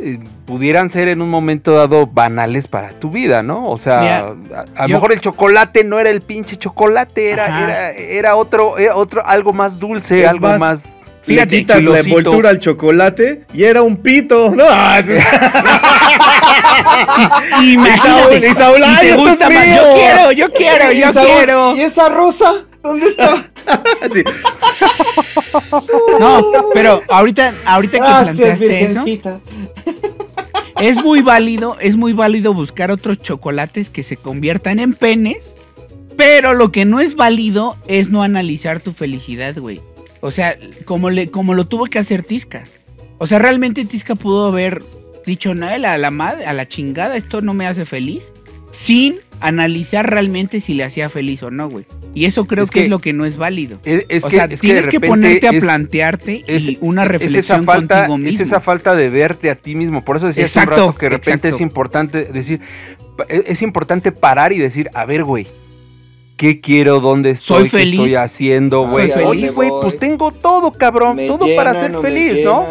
eh, pudieran ser en un momento dado banales para tu vida, ¿no? O sea, Mira, a, lo mejor el chocolate no era el pinche chocolate, era, era, era otro, era otro, algo más dulce, Es algo más, más. Le fíjate, quitas la envoltura al chocolate y era un pito. No. Y Saúl, Saúl, Y ¡ay, gusta es más. mío! Yo quiero, yo quiero, yo Saúl, quiero. ¿Y esa rosa? ¿Dónde está? Sí. No, pero ahorita, ahorita que planteaste eso, es muy válido, es muy válido buscar otros chocolates que se conviertan en penes, pero lo que no es válido es no analizar tu felicidad, güey. O sea, como, le, como lo tuvo que hacer Tisca. O sea, realmente Tisca pudo haber dicho, no, a la, madre, a la chingada, esto no me hace feliz, sin analizar realmente si le hacía feliz o no, güey. Y eso creo Es que, que- es lo que no es válido. Es, es o que, sea, es tienes que, ponerte a es- plantearte es- y una es reflexión falta, contigo es mismo. esa falta de verte a ti mismo. Por eso decía hace Exacto, un rato que de repente es importante decir, es es importante parar y decir, a ver, güey, ¿qué quiero? ¿Dónde estoy? Soy ¿Qué estoy haciendo, Soy güey? feliz. Oye, güey, pues tengo todo, cabrón, Me todo para ser no feliz, ¿no?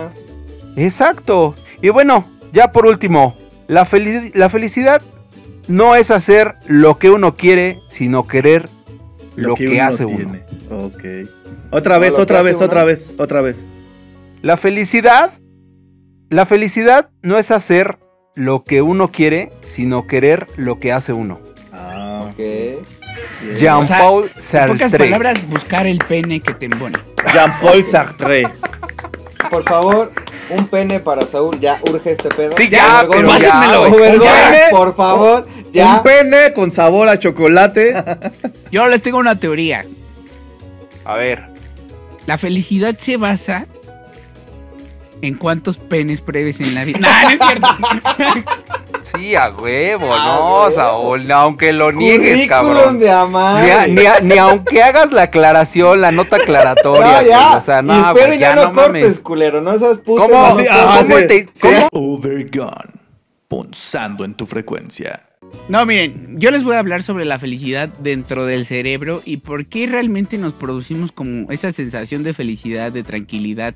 Exacto. Y bueno, ya por último, la, feli- la felicidad no es hacer lo que uno quiere, sino querer lo, que, uno hace uno. Ok. Otra vez, otra vez, uno. otra vez, otra vez. La felicidad, la felicidad no es hacer lo que uno quiere, sino querer lo que hace uno. Ah, Ok. Jean-Paul En pocas Sartre. palabras, buscar el pene que te embone. Jean-Paul Sartre. Por favor, un pene para Saúl. Ya urge este pedo. Sí, ya, pero ya, pásenmelo, por favor. Ya. Un pene con sabor a chocolate. Yo les tengo una teoría. A ver, La felicidad se basa en cuántos penes pruebes en la vida. No, no es cierto. Sí, a huevo, A no, huevo. Saúl, aunque lo niegues, cabrón. de amar. Ni, a- ni a- ni aunque hagas la aclaración, la nota aclaratoria, No, ya. o sea, y no, espero ya no cortes, mames. culero. No seas puto. ¿Cómo, Así, ah, cómo sí, te- sí. cómo- Overgone. Punzando en tu frecuencia. No, miren, yo les voy a hablar sobre la felicidad dentro del cerebro y por qué realmente nos producimos como esa sensación de felicidad, de tranquilidad,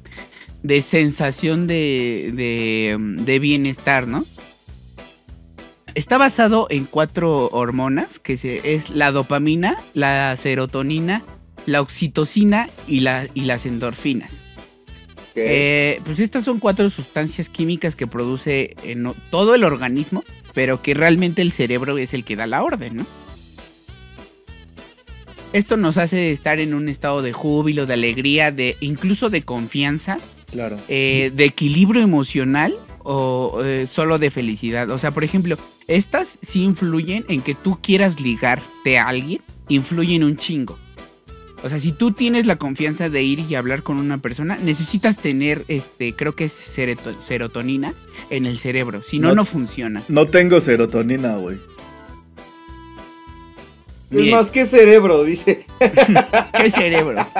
de sensación de, de, de bienestar, ¿no? Está basado en cuatro hormonas, que es la dopamina, la serotonina, la oxitocina y, la, y las endorfinas. Eh, pues estas son cuatro sustancias químicas que produce en todo el organismo, pero que realmente el cerebro es el que da la orden, ¿no? Esto nos hace estar en un estado de júbilo, de alegría, de incluso de confianza, Claro. eh, de equilibrio emocional o eh, solo de felicidad. O sea, por ejemplo, estas sí influyen en que tú quieras ligarte a alguien, influyen un chingo. O sea, si tú tienes la confianza de ir y hablar con una persona, necesitas tener, este, creo que es serotonina en el cerebro. Si no, No- no funciona. No tengo serotonina, güey. es más que cerebro, dice. ¿Qué cerebro?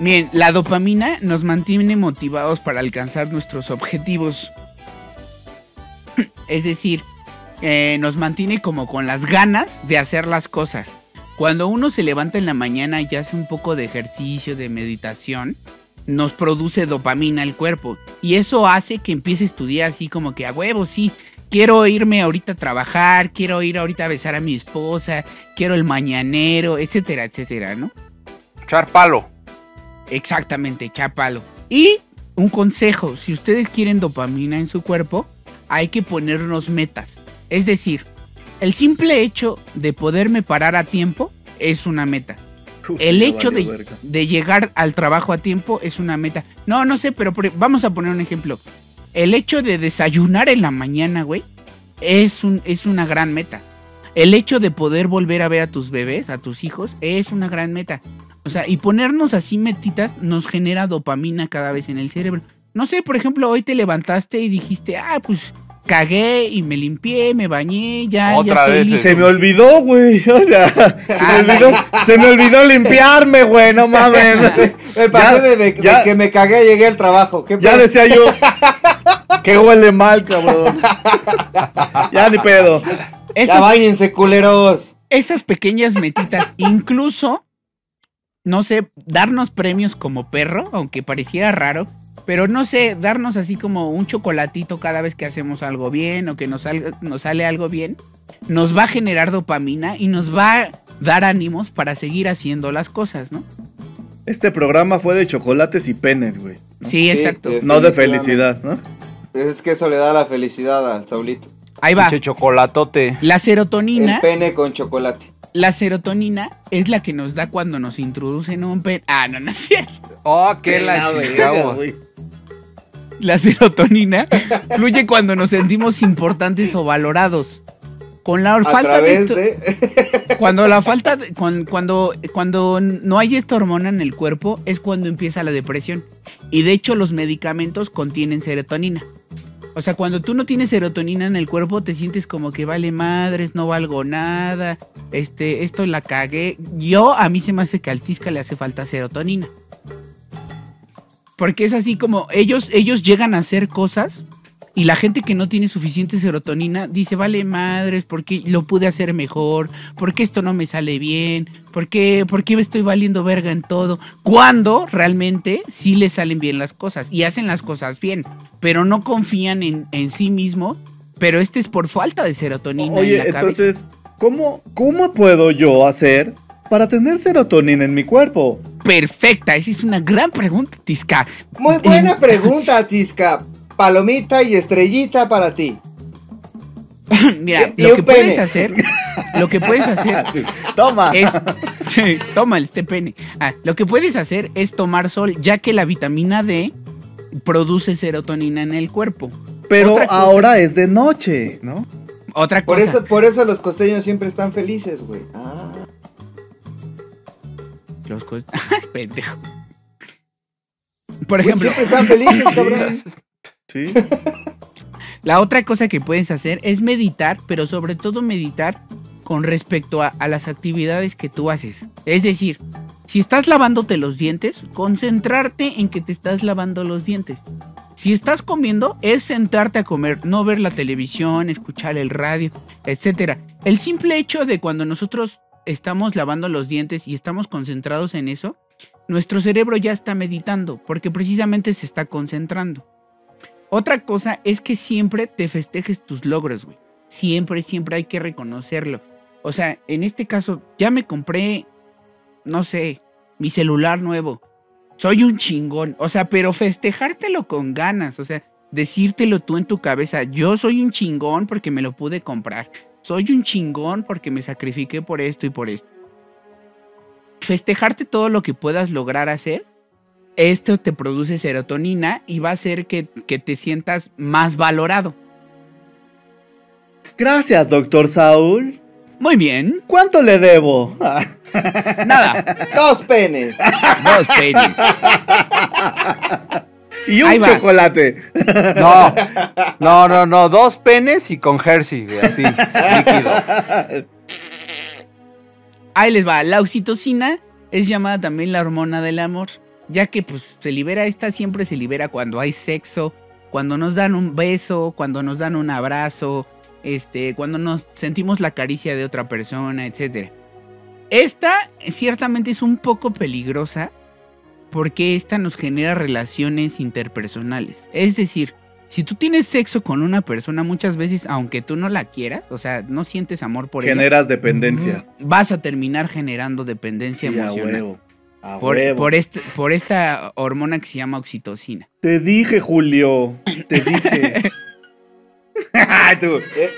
Bien, la dopamina nos mantiene motivados para alcanzar nuestros objetivos. Es decir, eh, nos mantiene como con las ganas de hacer las cosas. Cuando uno se levanta en la mañana y hace un poco de ejercicio, de meditación, nos produce dopamina el cuerpo. Y eso hace que empiece a estudiar así como que a huevo, sí. Quiero irme ahorita a trabajar, quiero ir ahorita a besar a mi esposa, quiero el mañanero, etcétera, etcétera, ¿no? Echar palo. Exactamente, echar palo. Y un consejo, si ustedes quieren dopamina en su cuerpo, hay que ponernos metas. Es decir, el simple hecho de poderme parar a tiempo es una meta. Uf, El hecho de, llegar al trabajo a tiempo es una meta. No, no sé, pero por- vamos a poner un ejemplo. El hecho de desayunar en la mañana, güey, es, un, es una gran meta. El hecho de poder volver a ver a tus bebés, a tus hijos, es una gran meta. O sea, y ponernos así metitas nos genera dopamina cada vez en el cerebro. No sé, por ejemplo, hoy te levantaste y dijiste, ah, pues cagué y me limpié, me bañé, ya, Otra ya estoy vez, listo. Se me olvidó, güey. O sea, se me olvidó, se me olvidó limpiarme, güey. No mames. Me pasé Ya, de, de- de ya. que me cagué, llegué al trabajo. ¿Qué Ya decía yo. Que huele mal, cabrón. Ya ni pedo. Ya Esas, bañense, culeros. esas pequeñas metitas, incluso, no sé, darnos premios como perro, aunque pareciera raro, pero no sé, darnos así como un chocolatito cada vez que hacemos algo bien o que nos, salga- nos sale algo bien, nos va a generar dopamina y nos va a dar ánimos para seguir haciendo las cosas, ¿no? Este programa fue de chocolates y penes, güey. Sí, Sí, exacto. No de felicidad, ¿no? Es que eso le da la felicidad al Saulito. Ahí va. Pinche chocolatote. La El serotonina, pene con chocolate. La serotonina es la que nos da cuando nos introducen un pen... Ah, no, no es cierto. Oh, qué la chingada, güey. La serotonina fluye cuando nos sentimos importantes o valorados. Con la falta de esto, de. cuando la falta de- cuan- cuando cuando no hay esta hormona en el cuerpo es cuando empieza la depresión. Y de hecho los medicamentos contienen serotonina. O sea, cuando tú no tienes serotonina en el cuerpo te sientes como que vale madres, no valgo nada, este esto la cagué. Yo a mí se me hace que al Tisca le hace falta serotonina. Porque es así como ellos ellos llegan a hacer cosas y la gente que no tiene suficiente serotonina dice, vale madres, ¿por qué lo pude hacer mejor? ¿Por qué esto no me sale bien? ¿Por qué, por qué me estoy valiendo verga en todo? Cuando realmente sí les salen bien las cosas y hacen las cosas bien, pero no confían en, en sí mismo, pero este es por falta de serotonina en Oye, cabeza. entonces, ¿cómo, ¿cómo puedo yo hacer para tener serotonina en mi cuerpo? Perfecta, esa es una gran pregunta, Tisca. Muy buena pregunta, Tisca. Palomita y estrellita para ti. Mira, Y lo que pene. puedes hacer, lo que puedes hacer Toma. es. Sí, toma este pene. Ah, lo que puedes hacer es tomar sol, ya que la vitamina D produce serotonina en el cuerpo. Pero cosa- ahora es de noche, ¿no? Otra Por cosa. eso, por eso los costeños siempre están felices, güey. Ah. Los cos- Pendejo. Por ejemplo, siempre están felices, cabrón. La otra cosa que puedes hacer es meditar, pero sobre todo meditar con respecto a, a las actividades que tú haces. Es decir, si estás lavándote los dientes, concentrarte en que te estás lavando los dientes. Si estás comiendo, es sentarte a comer, no ver la televisión, escuchar el radio, etcétera. El simple hecho de cuando nosotros estamos lavando los dientes y estamos concentrados en eso, nuestro cerebro ya está meditando, porque precisamente se está concentrando. Otra cosa es que siempre te festejes tus logros, güey. Siempre, siempre hay que reconocerlo. O sea, en este caso, ya me compré, no sé, mi celular nuevo. Soy un chingón. O sea, pero festejártelo con ganas. O sea, decírtelo tú en tu cabeza. Yo soy un chingón porque me lo pude comprar. Soy un chingón porque me sacrifiqué por esto y por esto. Festejarte todo lo que puedas lograr hacer. Esto te produce serotonina y va a hacer que, que te sientas más valorado. Gracias, doctor Saúl. Muy bien. ¿Cuánto le debo? Nada. Dos penes. Dos penes. y un Ahí va. chocolate. No, no, no, no, dos penes y con jersey, güey, así, líquido. Ahí les va. La oxitocina es llamada también la hormona del amor, ya que pues se libera esta siempre se libera cuando hay sexo, cuando nos dan un beso, cuando nos dan un abrazo, este, cuando nos sentimos la caricia de otra persona, etcétera. Esta ciertamente es un poco peligrosa porque esta nos genera relaciones interpersonales. Es decir, si tú tienes sexo con una persona muchas veces, aunque tú no la quieras, o sea, no sientes amor por ella, Generas dependencia. vas a terminar generando dependencia Sí, emocional. Por, este, por esta hormona que se llama oxitocina. Te dije, Julio. Te dije. Ah, Tú. Eh,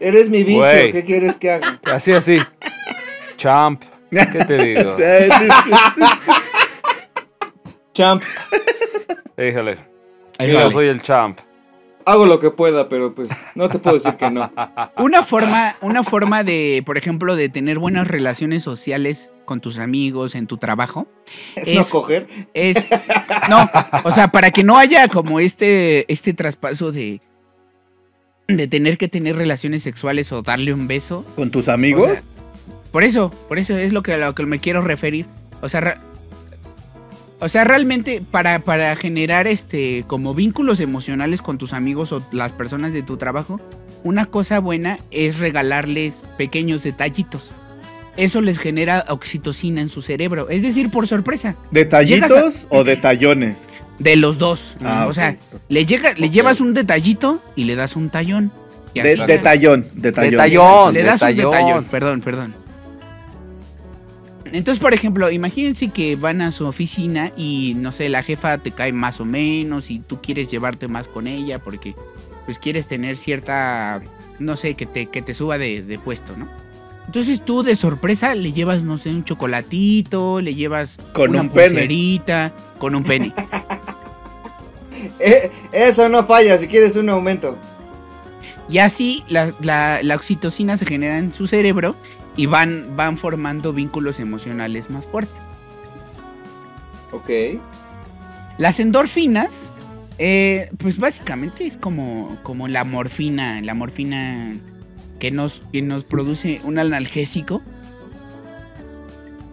Eres mi vicio. ¿qué quieres que haga? Así, así. Champ. ¿Qué te digo? Champ, Híjole. Yo soy el champ. hago lo que pueda, pero pues no te puedo decir que no. Una forma, una forma de, por ejemplo, de tener buenas relaciones sociales con tus amigos, en tu trabajo, Es, Es- no coger. es. No, o sea, para que no haya como este, este traspaso de. de tener que tener relaciones sexuales o darle un beso. ¿Con tus O amigos? sea, por eso, por eso es lo que, a lo que me quiero referir. O sea, o sea, realmente para, para generar este como vínculos emocionales con tus amigos o las personas de tu trabajo, una cosa buena es regalarles pequeños detallitos. Eso les genera oxitocina en su cerebro, es decir, por sorpresa, ¿Detallitos o detallones? de los dos. Ah, o sea, le llega, le llevas un detallito y le das un tallón. Y De- detallón, detallón. Detallón. le das detallón. un detallón, perdón, perdón. Entonces, por ejemplo, imagínense que van a su oficina y, no sé, la jefa te cae más o menos y tú quieres llevarte más con ella porque, pues, quieres tener cierta, no sé, que te, que te suba de, de puesto, ¿no? Entonces tú de sorpresa le llevas, no sé, un chocolatito, le llevas Con una un pene. pulserita, con un pene. Eh, eso no falla, si quieres un aumento. Y así la, la- la oxitocina se genera en su cerebro y van, van formando vínculos emocionales más fuertes. Ok. Las endorfinas, eh, pues básicamente es como, como la morfina, la morfina que nos, que nos produce un analgésico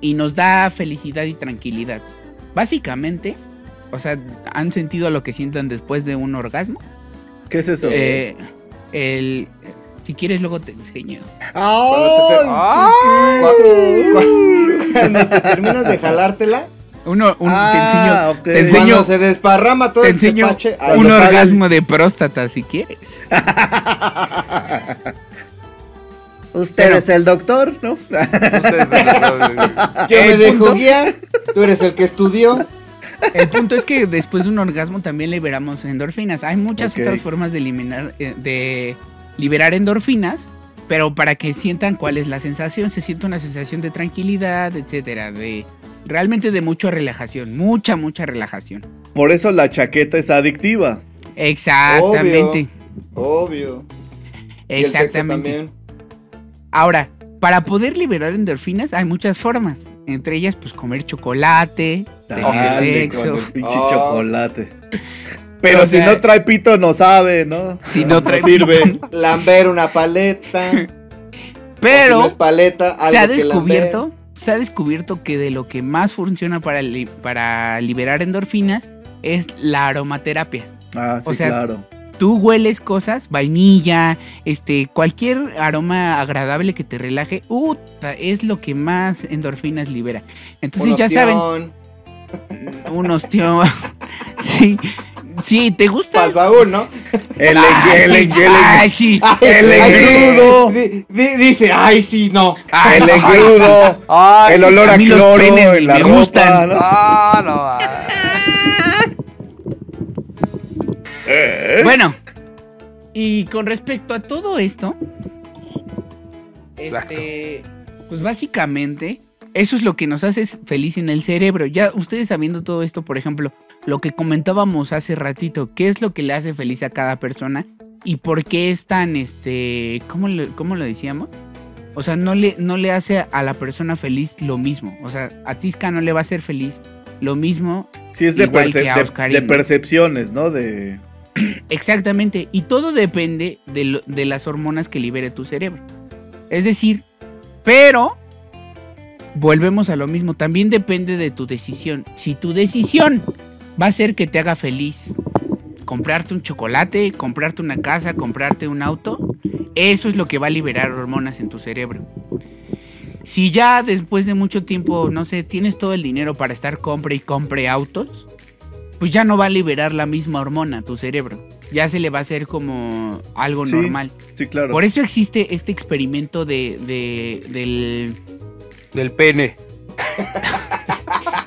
y nos da felicidad y tranquilidad. Básicamente, o sea, ¿han sentido lo que sientan después de un orgasmo? ¿Qué es eso? Eh, el, si quieres luego te enseño. ¡Ah! Cu- Cuando te terminas de jalártela, Uno, un- Ah, te enseño, te enseño cuando se desparrama todo te el enseño tepache, ahí un orgasmo de próstata si quieres. Usted Pero- es el doctor, ¿no? Ustedes- yo me el dejo punto- guiar, tú eres el que estudió. El punto es que después de un orgasmo también liberamos endorfinas. Hay muchas otras formas de eliminar, eh, de liberar endorfinas, pero para que sientan cuál es la sensación, se siente una sensación de tranquilidad, etcétera, de realmente de mucha relajación, mucha mucha relajación. Por eso la chaqueta es adictiva. Exactamente. Obvio. Y el sexo Exactamente. Ahora, para poder liberar endorfinas hay muchas formas. Entre ellas, pues comer chocolate, tener Dale, con sexo. el pinche Ah. chocolate. Pero O si no trae pito, no sabe, ¿no? Si no trae sirve. Lamber una paleta. si Pero no paleta, algo se ha que descubierto, se ha descubierto que de lo que más funciona para, li- para liberar endorfinas es la aromaterapia. Ah, sí, O sea, claro. Tú hueles cosas, vainilla, este, cualquier aroma agradable que te relaje, es lo que más endorfinas libera. Entonces ya saben, un ostión. sí, sí, ¿te gusta? Pa' Saúl, ¿no? El, Ay, el, sí, el, el, ay, sí, el engrudo. Di- di- dice, ay, sí, no. ay, el engrudo. Ay, El olor a a, cloro en me ropa, gustan. ¿no? Ah, no. Bueno, y con respecto a todo esto, Exacto. este, pues básicamente eso es lo que nos hace feliz en el cerebro. Ya ustedes sabiendo todo esto, por ejemplo, lo que comentábamos hace ratito, qué es lo que le hace feliz a cada persona y por qué es tan, este, ¿cómo, le- cómo lo decíamos? O sea, no le, no le hace a la persona feliz lo mismo. O sea, a Tisca no le va a hacer feliz lo mismo Sí, es de, perce- de- de percepciones, ¿no? De. Exactamente, y todo depende de, las hormonas que libere tu cerebro. Es decir, pero volvemos a lo mismo, también depende de tu decisión. Si tu decisión va a ser que te haga feliz, comprarte un chocolate, comprarte una casa, comprarte un auto, eso es lo que va a liberar hormonas en tu cerebro. Si ya después de mucho tiempo, no sé, tienes todo el dinero para estar compre y compre autos, pues ya no va a liberar la misma hormona tu cerebro. Ya se le va a hacer como algo Sí. normal. Sí, claro. Por eso existe este experimento de, de- del... Del pene.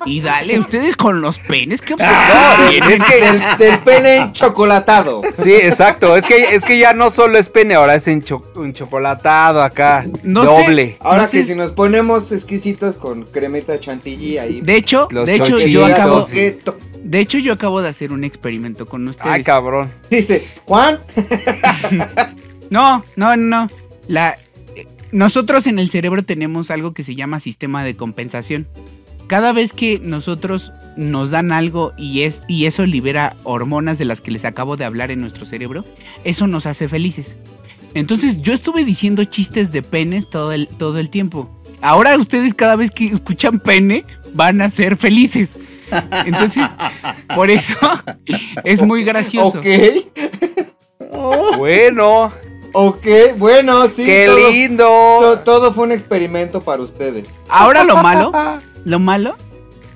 Y dale, ustedes con los penes, qué No, obsesión tienen? es que Del, del pene chocolatado. Sí, exacto. Es que, es que ya no solo es pene, ahora es encho- enchocolatado acá. No sé. doble. Ahora No que sé. si nos ponemos exquisitos con cremita chantilly ahí. De hecho, Los de hecho, yo acabo. De hecho, yo acabo de hacer un experimento con ustedes. Ay, cabrón. Dice, Juan, No, no, no. La, eh, nosotros en el cerebro tenemos algo que se llama sistema de compensación. Cada vez que nosotros nos dan algo y, es, y eso libera hormonas de las que les acabo de hablar en nuestro cerebro, eso nos hace felices. Entonces yo estuve diciendo chistes de penes todo el, todo el tiempo. Ahora ustedes cada vez que escuchan pene van a ser felices. Entonces, por eso es muy gracioso. ok, Bueno, ok, bueno, sí. qué todo, to- lindo. todo fue un experimento para ustedes. Ahora lo malo, lo malo,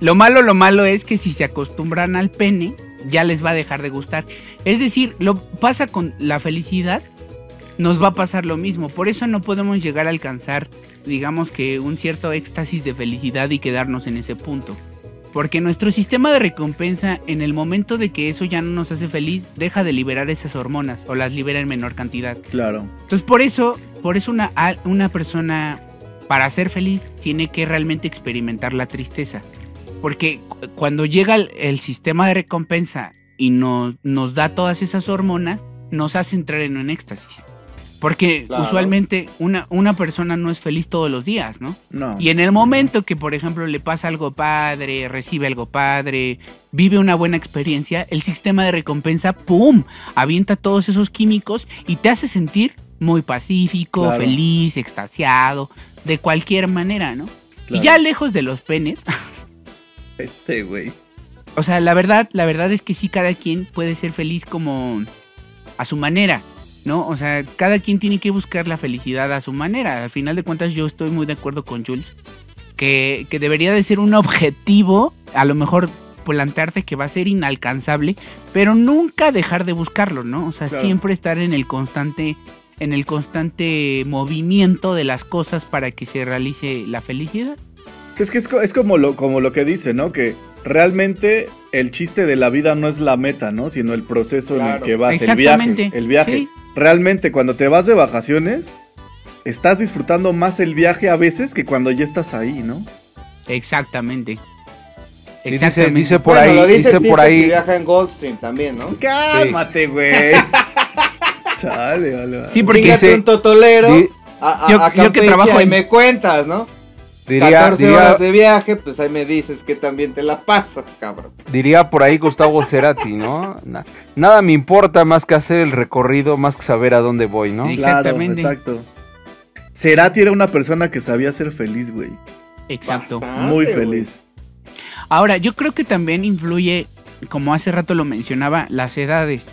lo malo, lo malo es que si se acostumbran al pene, ya les va a dejar de gustar. Es decir, lo pasa con la felicidad, nos va a pasar lo mismo. Por eso no podemos llegar a alcanzar, digamos que un cierto éxtasis de felicidad y quedarnos en ese punto. Porque nuestro sistema de recompensa, en el momento de que eso ya no nos hace feliz, deja de liberar esas hormonas o las libera en menor cantidad. Claro. Entonces, por eso, por eso una, una persona, para ser feliz, tiene que realmente experimentar la tristeza. Porque cu- cuando llega el, el sistema de recompensa y nos, nos da todas esas hormonas, nos hace entrar en un éxtasis. Porque Claro. usualmente una, una persona no es feliz todos los días, ¿no? No. Y en el momento que, por ejemplo, le pasa algo padre, recibe algo padre, vive una buena experiencia, el sistema de recompensa, ¡pum!, avienta todos esos químicos y te hace sentir muy pacífico, Claro. feliz, extasiado, de cualquier manera, ¿no? Claro. Y ya lejos de los penes, Este, güey. o sea, la verdad, la verdad es que sí, cada quien puede ser feliz como a su manera, ¿no? O sea, cada quien tiene que buscar la felicidad a su manera. Al final de cuentas, yo estoy muy de acuerdo con Jules, que, que debería de ser un objetivo, a lo mejor plantearte que va a ser inalcanzable, pero nunca dejar de buscarlo, ¿no? O sea, Claro. siempre estar en el constante en el constante movimiento de las cosas para que se realice la felicidad. Es que es, co- es como, lo, como lo que dice, ¿no? Que realmente el chiste de la vida no es la meta, ¿no? Sino el proceso en el que vas, el Exactamente, viaje. El viaje. sí. Realmente cuando te vas de vacaciones, estás disfrutando más el viaje a veces que cuando ya estás ahí, ¿no? Exactamente. Sí, dice, dice por Bueno, ahí, lo dice, dice por ahí. que viaja en Goldstream también, ¿no? Cálmate, güey. Chale, vale, vale. Sí, porque dice- un totolero. di- a, a- Yo- a yo que trabajo en- me cuentas, ¿no? Diría, 14 diría, horas de viaje, pues ahí me dices que también te la pasas, cabrón. diría por ahí Gustavo Cerati, ¿no? Na- nada me importa más que hacer el recorrido, más que saber a dónde voy, ¿no? Sí. Claro, Exactamente. exacto. Cerati era una persona que sabía ser feliz, güey. Exacto. Bastante, Muy feliz. Ahora, yo creo que también influye, como hace rato lo mencionaba, las edades.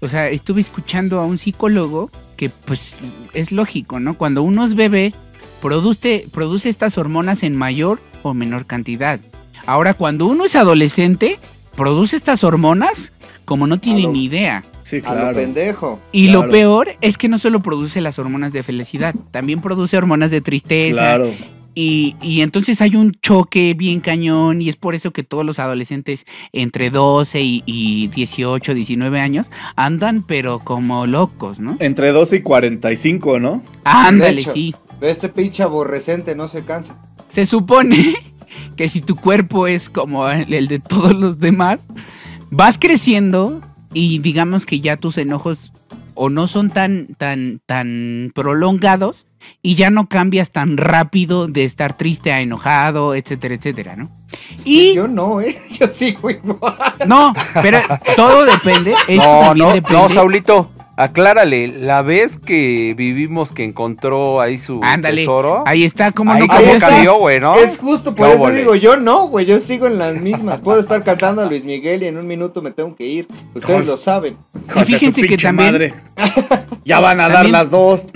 O sea, estuve escuchando a un psicólogo que pues es lógico, ¿no? Cuando uno es bebé, produce, produce estas hormonas en mayor o menor cantidad. Ahora, cuando uno es adolescente, produce estas hormonas como no tiene lo- ni idea. Sí, A lo claro. pendejo. Y Claro. lo peor es que no solo produce las hormonas de felicidad, también produce hormonas de tristeza, Claro. y, y entonces hay un choque bien cañón y es por eso que todos los adolescentes entre 12 y, y 18, 19 años andan pero como locos, ¿no? Entre 12 y 45, ¿no? Ándale, hecho. sí. Este pinche aborrecente no se cansa. Se supone que si tu cuerpo es como el, de todos los demás, vas creciendo y digamos que ya tus enojos o no son tan, tan, tan prolongados y ya no cambias tan rápido de estar triste a enojado, etcétera, etcétera, ¿no? Y Yo no, ¿eh? Yo sigo igual. no, pero todo depende. Esto No, también no, depende. no, Saulito, aclárale, la vez que vivimos que encontró ahí su Ándale, tesoro, ahí está, como ahí no cambió, güey, ¿no? Es justo por ¿Qué eso digo, yo no, güey, yo sigo en las mismas. Puedo estar cantando a Luis Miguel y en un minuto me tengo que ir. Ustedes lo saben. Joder, su fíjense que también- madre. ya van a dar las dos.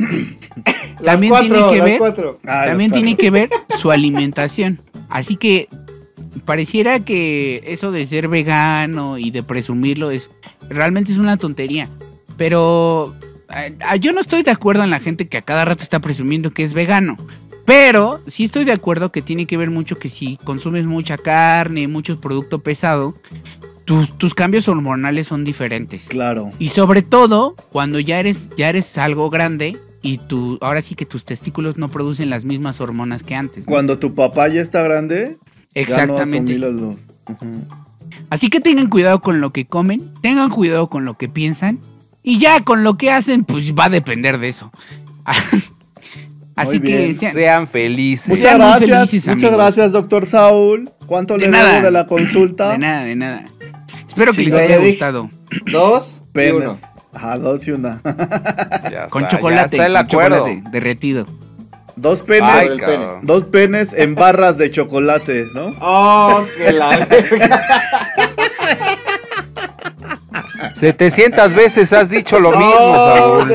Las También cuatro, tiene que ver- cuatro. Ah, También tiene que ver su alimentación. Así que pareciera que eso de ser vegano y de presumirlo es realmente es una tontería. Pero eh, yo no estoy de acuerdo en la gente que a cada rato está presumiendo que es vegano. Pero sí estoy de acuerdo que tiene que ver mucho que si consumes mucha carne, mucho producto pesado, tus, tus cambios hormonales son diferentes. Claro. Y sobre todo, cuando ya eres, ya eres algo grande y tú, ahora sí que tus testículos no producen las mismas hormonas que antes. ¿no? Cuando tu papá ya está grande, ya no Exactamente. Así que tengan cuidado con lo que comen, tengan cuidado con lo que piensan y ya con lo que hacen, pues va a depender de eso. Así que sean- Sean felices. Muchas Sean gracias, felices, muchas amigos. gracias, doctor Saúl. ¿Cuánto De le nada. debo de la consulta? de nada, de nada. Espero que les haya gustado. Dos y uno. Penes. Ajá, dos y una. Ya Con está, ya chocolate, está el con chocolate derretido. Dos penes. Ay, cabrón. Dos penes en barras de chocolate, ¿no? Oh, que la. 700 veces has dicho lo mismo, Oh, Saúl.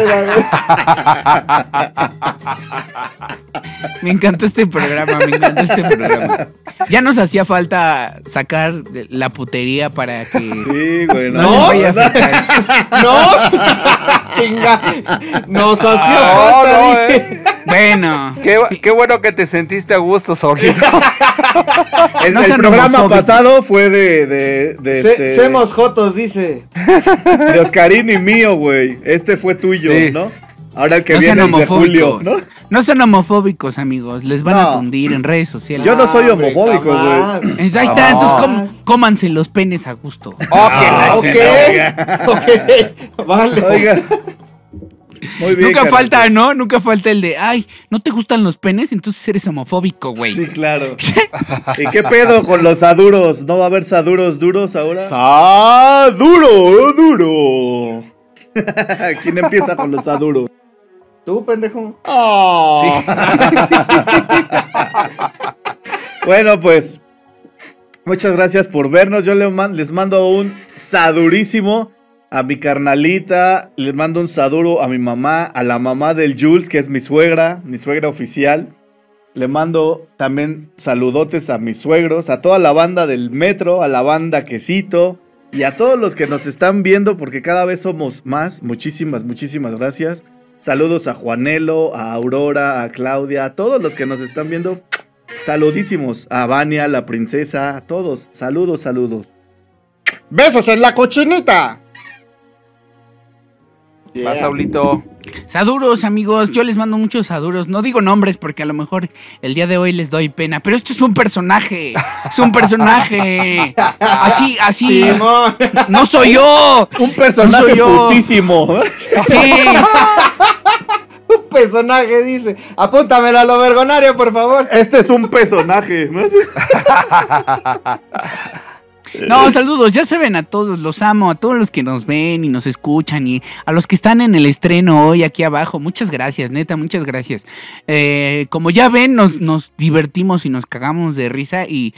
Me encantó este programa, me encantó este programa. Ya nos hacía falta sacar la putería para que Sí, güey. no, No, les vaya a afectar. No, chinga. Nos hacía falta, no, dice. eh. Bueno, Qué, qué bueno que te sentiste a gusto, Saulito. El, No el programa pasado fue de, de, de, Se- este, Semos Jotos, dice. de Oscarín y mío, güey. Este fue tuyo, Sí. ¿no? Ahora el que no viene es de Julio. ¿no? No sean homofóbicos, amigos. Les van a tundir en redes sociales. Yo no soy homofóbico, güey. Ahí está, entonces com- cómanse los penes a gusto. La Ah, ok. chingada. Ok. Vale. Oiga. Muy bien. Nunca falta, ¿no? Nunca falta el de, ay, ¿no te gustan los penes? Entonces eres homofóbico, güey. Sí, claro. ¿Y qué pedo con los saduros? ¿No va a haber saduros duros ahora? ¡Saduro! ¡Duro! ¿Quién empieza con los saduros? Tú, pendejo. ¡Oh! bueno, pues. Muchas gracias por vernos. Yo les mando un sadurísimo a mi carnalita. Les mando un saduro a mi mamá, a la mamá del Jules, que es mi suegra, mi suegra oficial. Le mando también saludotes a mis suegros, a toda la banda del metro, a la banda Quesito y a todos los que nos están viendo, porque cada vez somos más. Muchísimas, muchísimas gracias. Saludos a Juanelo, a Aurora, a Claudia, a todos los que nos están viendo. Saludísimos. A Vania, la princesa, a todos. Saludos, saludos. ¡Besos en la cochinita! Va, Yeah. Saulito. Saduros, amigos, yo les mando muchos saduros. No digo nombres porque a lo mejor el día de hoy les doy pena, pero esto es un personaje. Es un personaje. Así, así. Simón. No soy yo. Un personaje soy yo. putísimo. Sí. Un personaje dice. Apúntamelo a lo vergonario, por favor. Este es un personaje. ¿no? Saludos, ya saben a todos, los amo, a todos los que nos ven y nos escuchan y a los que están en el estreno hoy aquí abajo. Muchas gracias, neta, muchas gracias. Eh, como ya ven, nos, nos divertimos y nos cagamos de risa y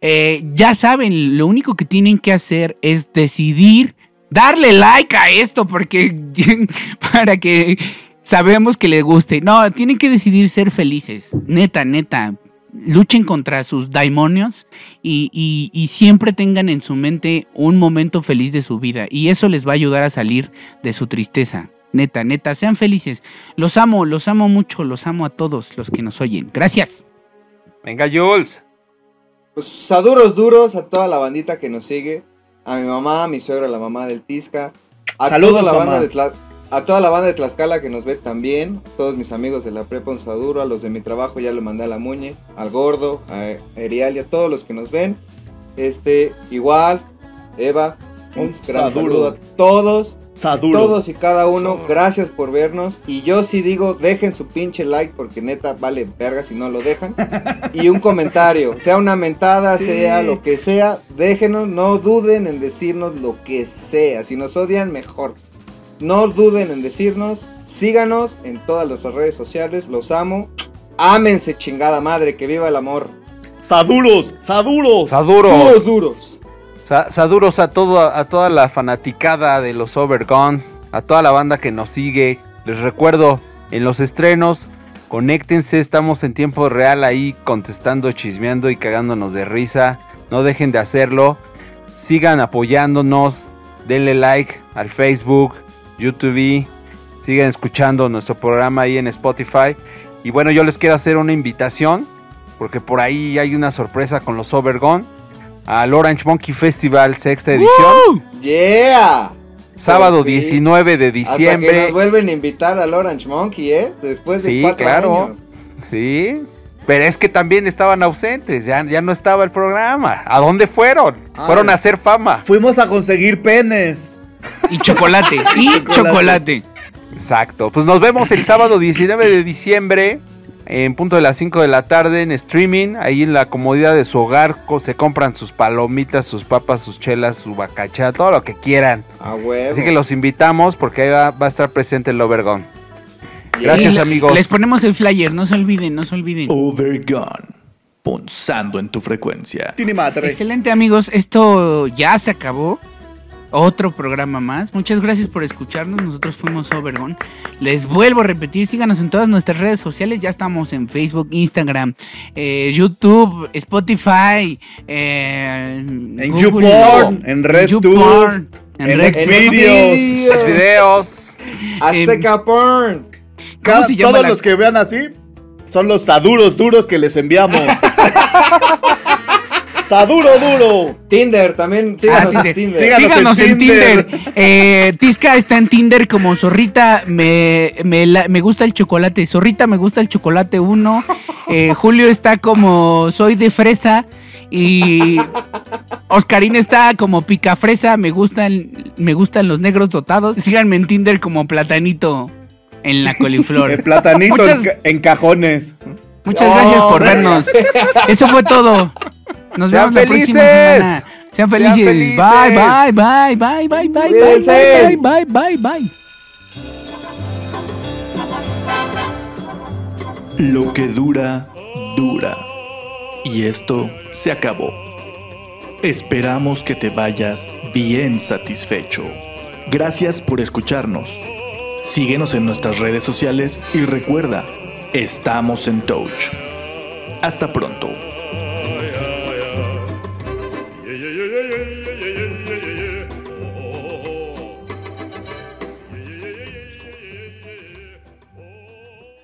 eh, ya saben, lo único que tienen que hacer es decidir darle like a esto porque para que sabemos que les guste. No, tienen que decidir ser felices, neta, neta. Luchen contra sus daimonios y, y- y siempre tengan en su mente un momento feliz de su vida. Y eso les va a ayudar a salir de su tristeza. Neta, neta, sean felices. Los amo, los amo mucho, los amo a todos los que nos oyen. Gracias. Venga, Jules. Pues saduros duros a toda la bandita que nos sigue. A mi mamá, a mi suegra, la mamá del Tisca. A Saludos, toda la mamá. banda de Tla- a toda la banda de Tlaxcala que nos ve también. Todos mis amigos de la prepa un saduro. A los de mi trabajo ya lo mandé a la Muñe. Al gordo, a Erial y a todos los que nos ven. Este, igual, Eva. Un gran saludo a todos. Saduro. Todos y cada uno, gracias por vernos. Y yo sí digo, dejen su pinche like porque neta vale verga si no lo dejan. Y un comentario, sea una mentada, Sí. sea lo que sea, déjenos, no duden en decirnos lo que sea. Si nos odian, mejor. No duden en decirnos, síganos en todas nuestras redes sociales, los amo. Ámense chingada madre, que viva el amor. Saduros, saduros. Saduros. Duros, duros. Sa- Saduros a, todo, a toda la fanaticada de los Overgone, a toda la banda que nos sigue. Les recuerdo, en los estrenos, conéctense, estamos en tiempo real ahí contestando, chismeando y cagándonos de risa. No dejen de hacerlo. Sigan apoyándonos, denle like al Facebook, YouTube, sigan escuchando nuestro programa ahí en Spotify. Y bueno, yo les quiero hacer una invitación, porque por ahí hay una sorpresa con los Overgone, al Orange Monkey Festival sexta edición, Yeah. sábado Por fin. 19 de Hasta que diciembre. nos vuelven a invitar al Orange Monkey, ¿eh? Después de Sí, cuatro claro. años. Sí. Pero es que también estaban ausentes, ya, ya no estaba el programa. ¿A dónde fueron? Ay. Fueron a hacer fama. Fuimos a conseguir penes. Y chocolate. y chocolate. Exacto. Pues nos vemos el sábado 19 de diciembre en punto de las 5 de la tarde en streaming. Ahí en la comodidad de su hogar se compran sus palomitas, sus papas, sus chelas, su bacachá, todo lo que quieran. A huevo. Así que los invitamos porque ahí va, va a estar presente el Overgone. Gracias, amigos. Les ponemos el flyer, no se olviden, no se olviden. Overgone. Punzando en tu frecuencia. Excelente amigos, esto ya se acabó. Otro programa más. Muchas gracias por escucharnos. Nosotros fuimos Overgon. Les vuelvo a repetir, síganos en todas nuestras redes sociales. Ya estamos en Facebook, Instagram, eh, YouTube, Spotify, eh, En Google, YouPorn, en RedTube, en en Red- Xvideos. Los videos. Azteca Porn. ¿Cómo Cada- todos la- los que vean así son los saduros duros que les enviamos. Saduro duro. Tinder también. Ah, Síganos Tinder. en Tinder. Síganos Síganos en en Tinder. Tinder. Eh, Tisca está en Tinder como Zorrita. Me, me, la- me gusta el chocolate. Zorrita me gusta el chocolate 1. Julio está como Soy de fresa. Y Oscarín está como pica fresa. Me gustan, me gustan los negros dotados. Síganme en Tinder como Platanito en la coliflor. El platanito Muchas- en, ca- en cajones. Muchas gracias por vernos. Eso fue todo. Nos Sean vemos la próxima felices. semana. Sean Sean felices. felices. Bye, bye, bye, bye, bye, bye, bye, bye, bye, bye, bye. Lo que dura, dura. Y esto se acabó. Esperamos que te vayas bien satisfecho. Gracias por escucharnos. Síguenos en nuestras redes sociales y recuerda, estamos en Touch. Hasta pronto.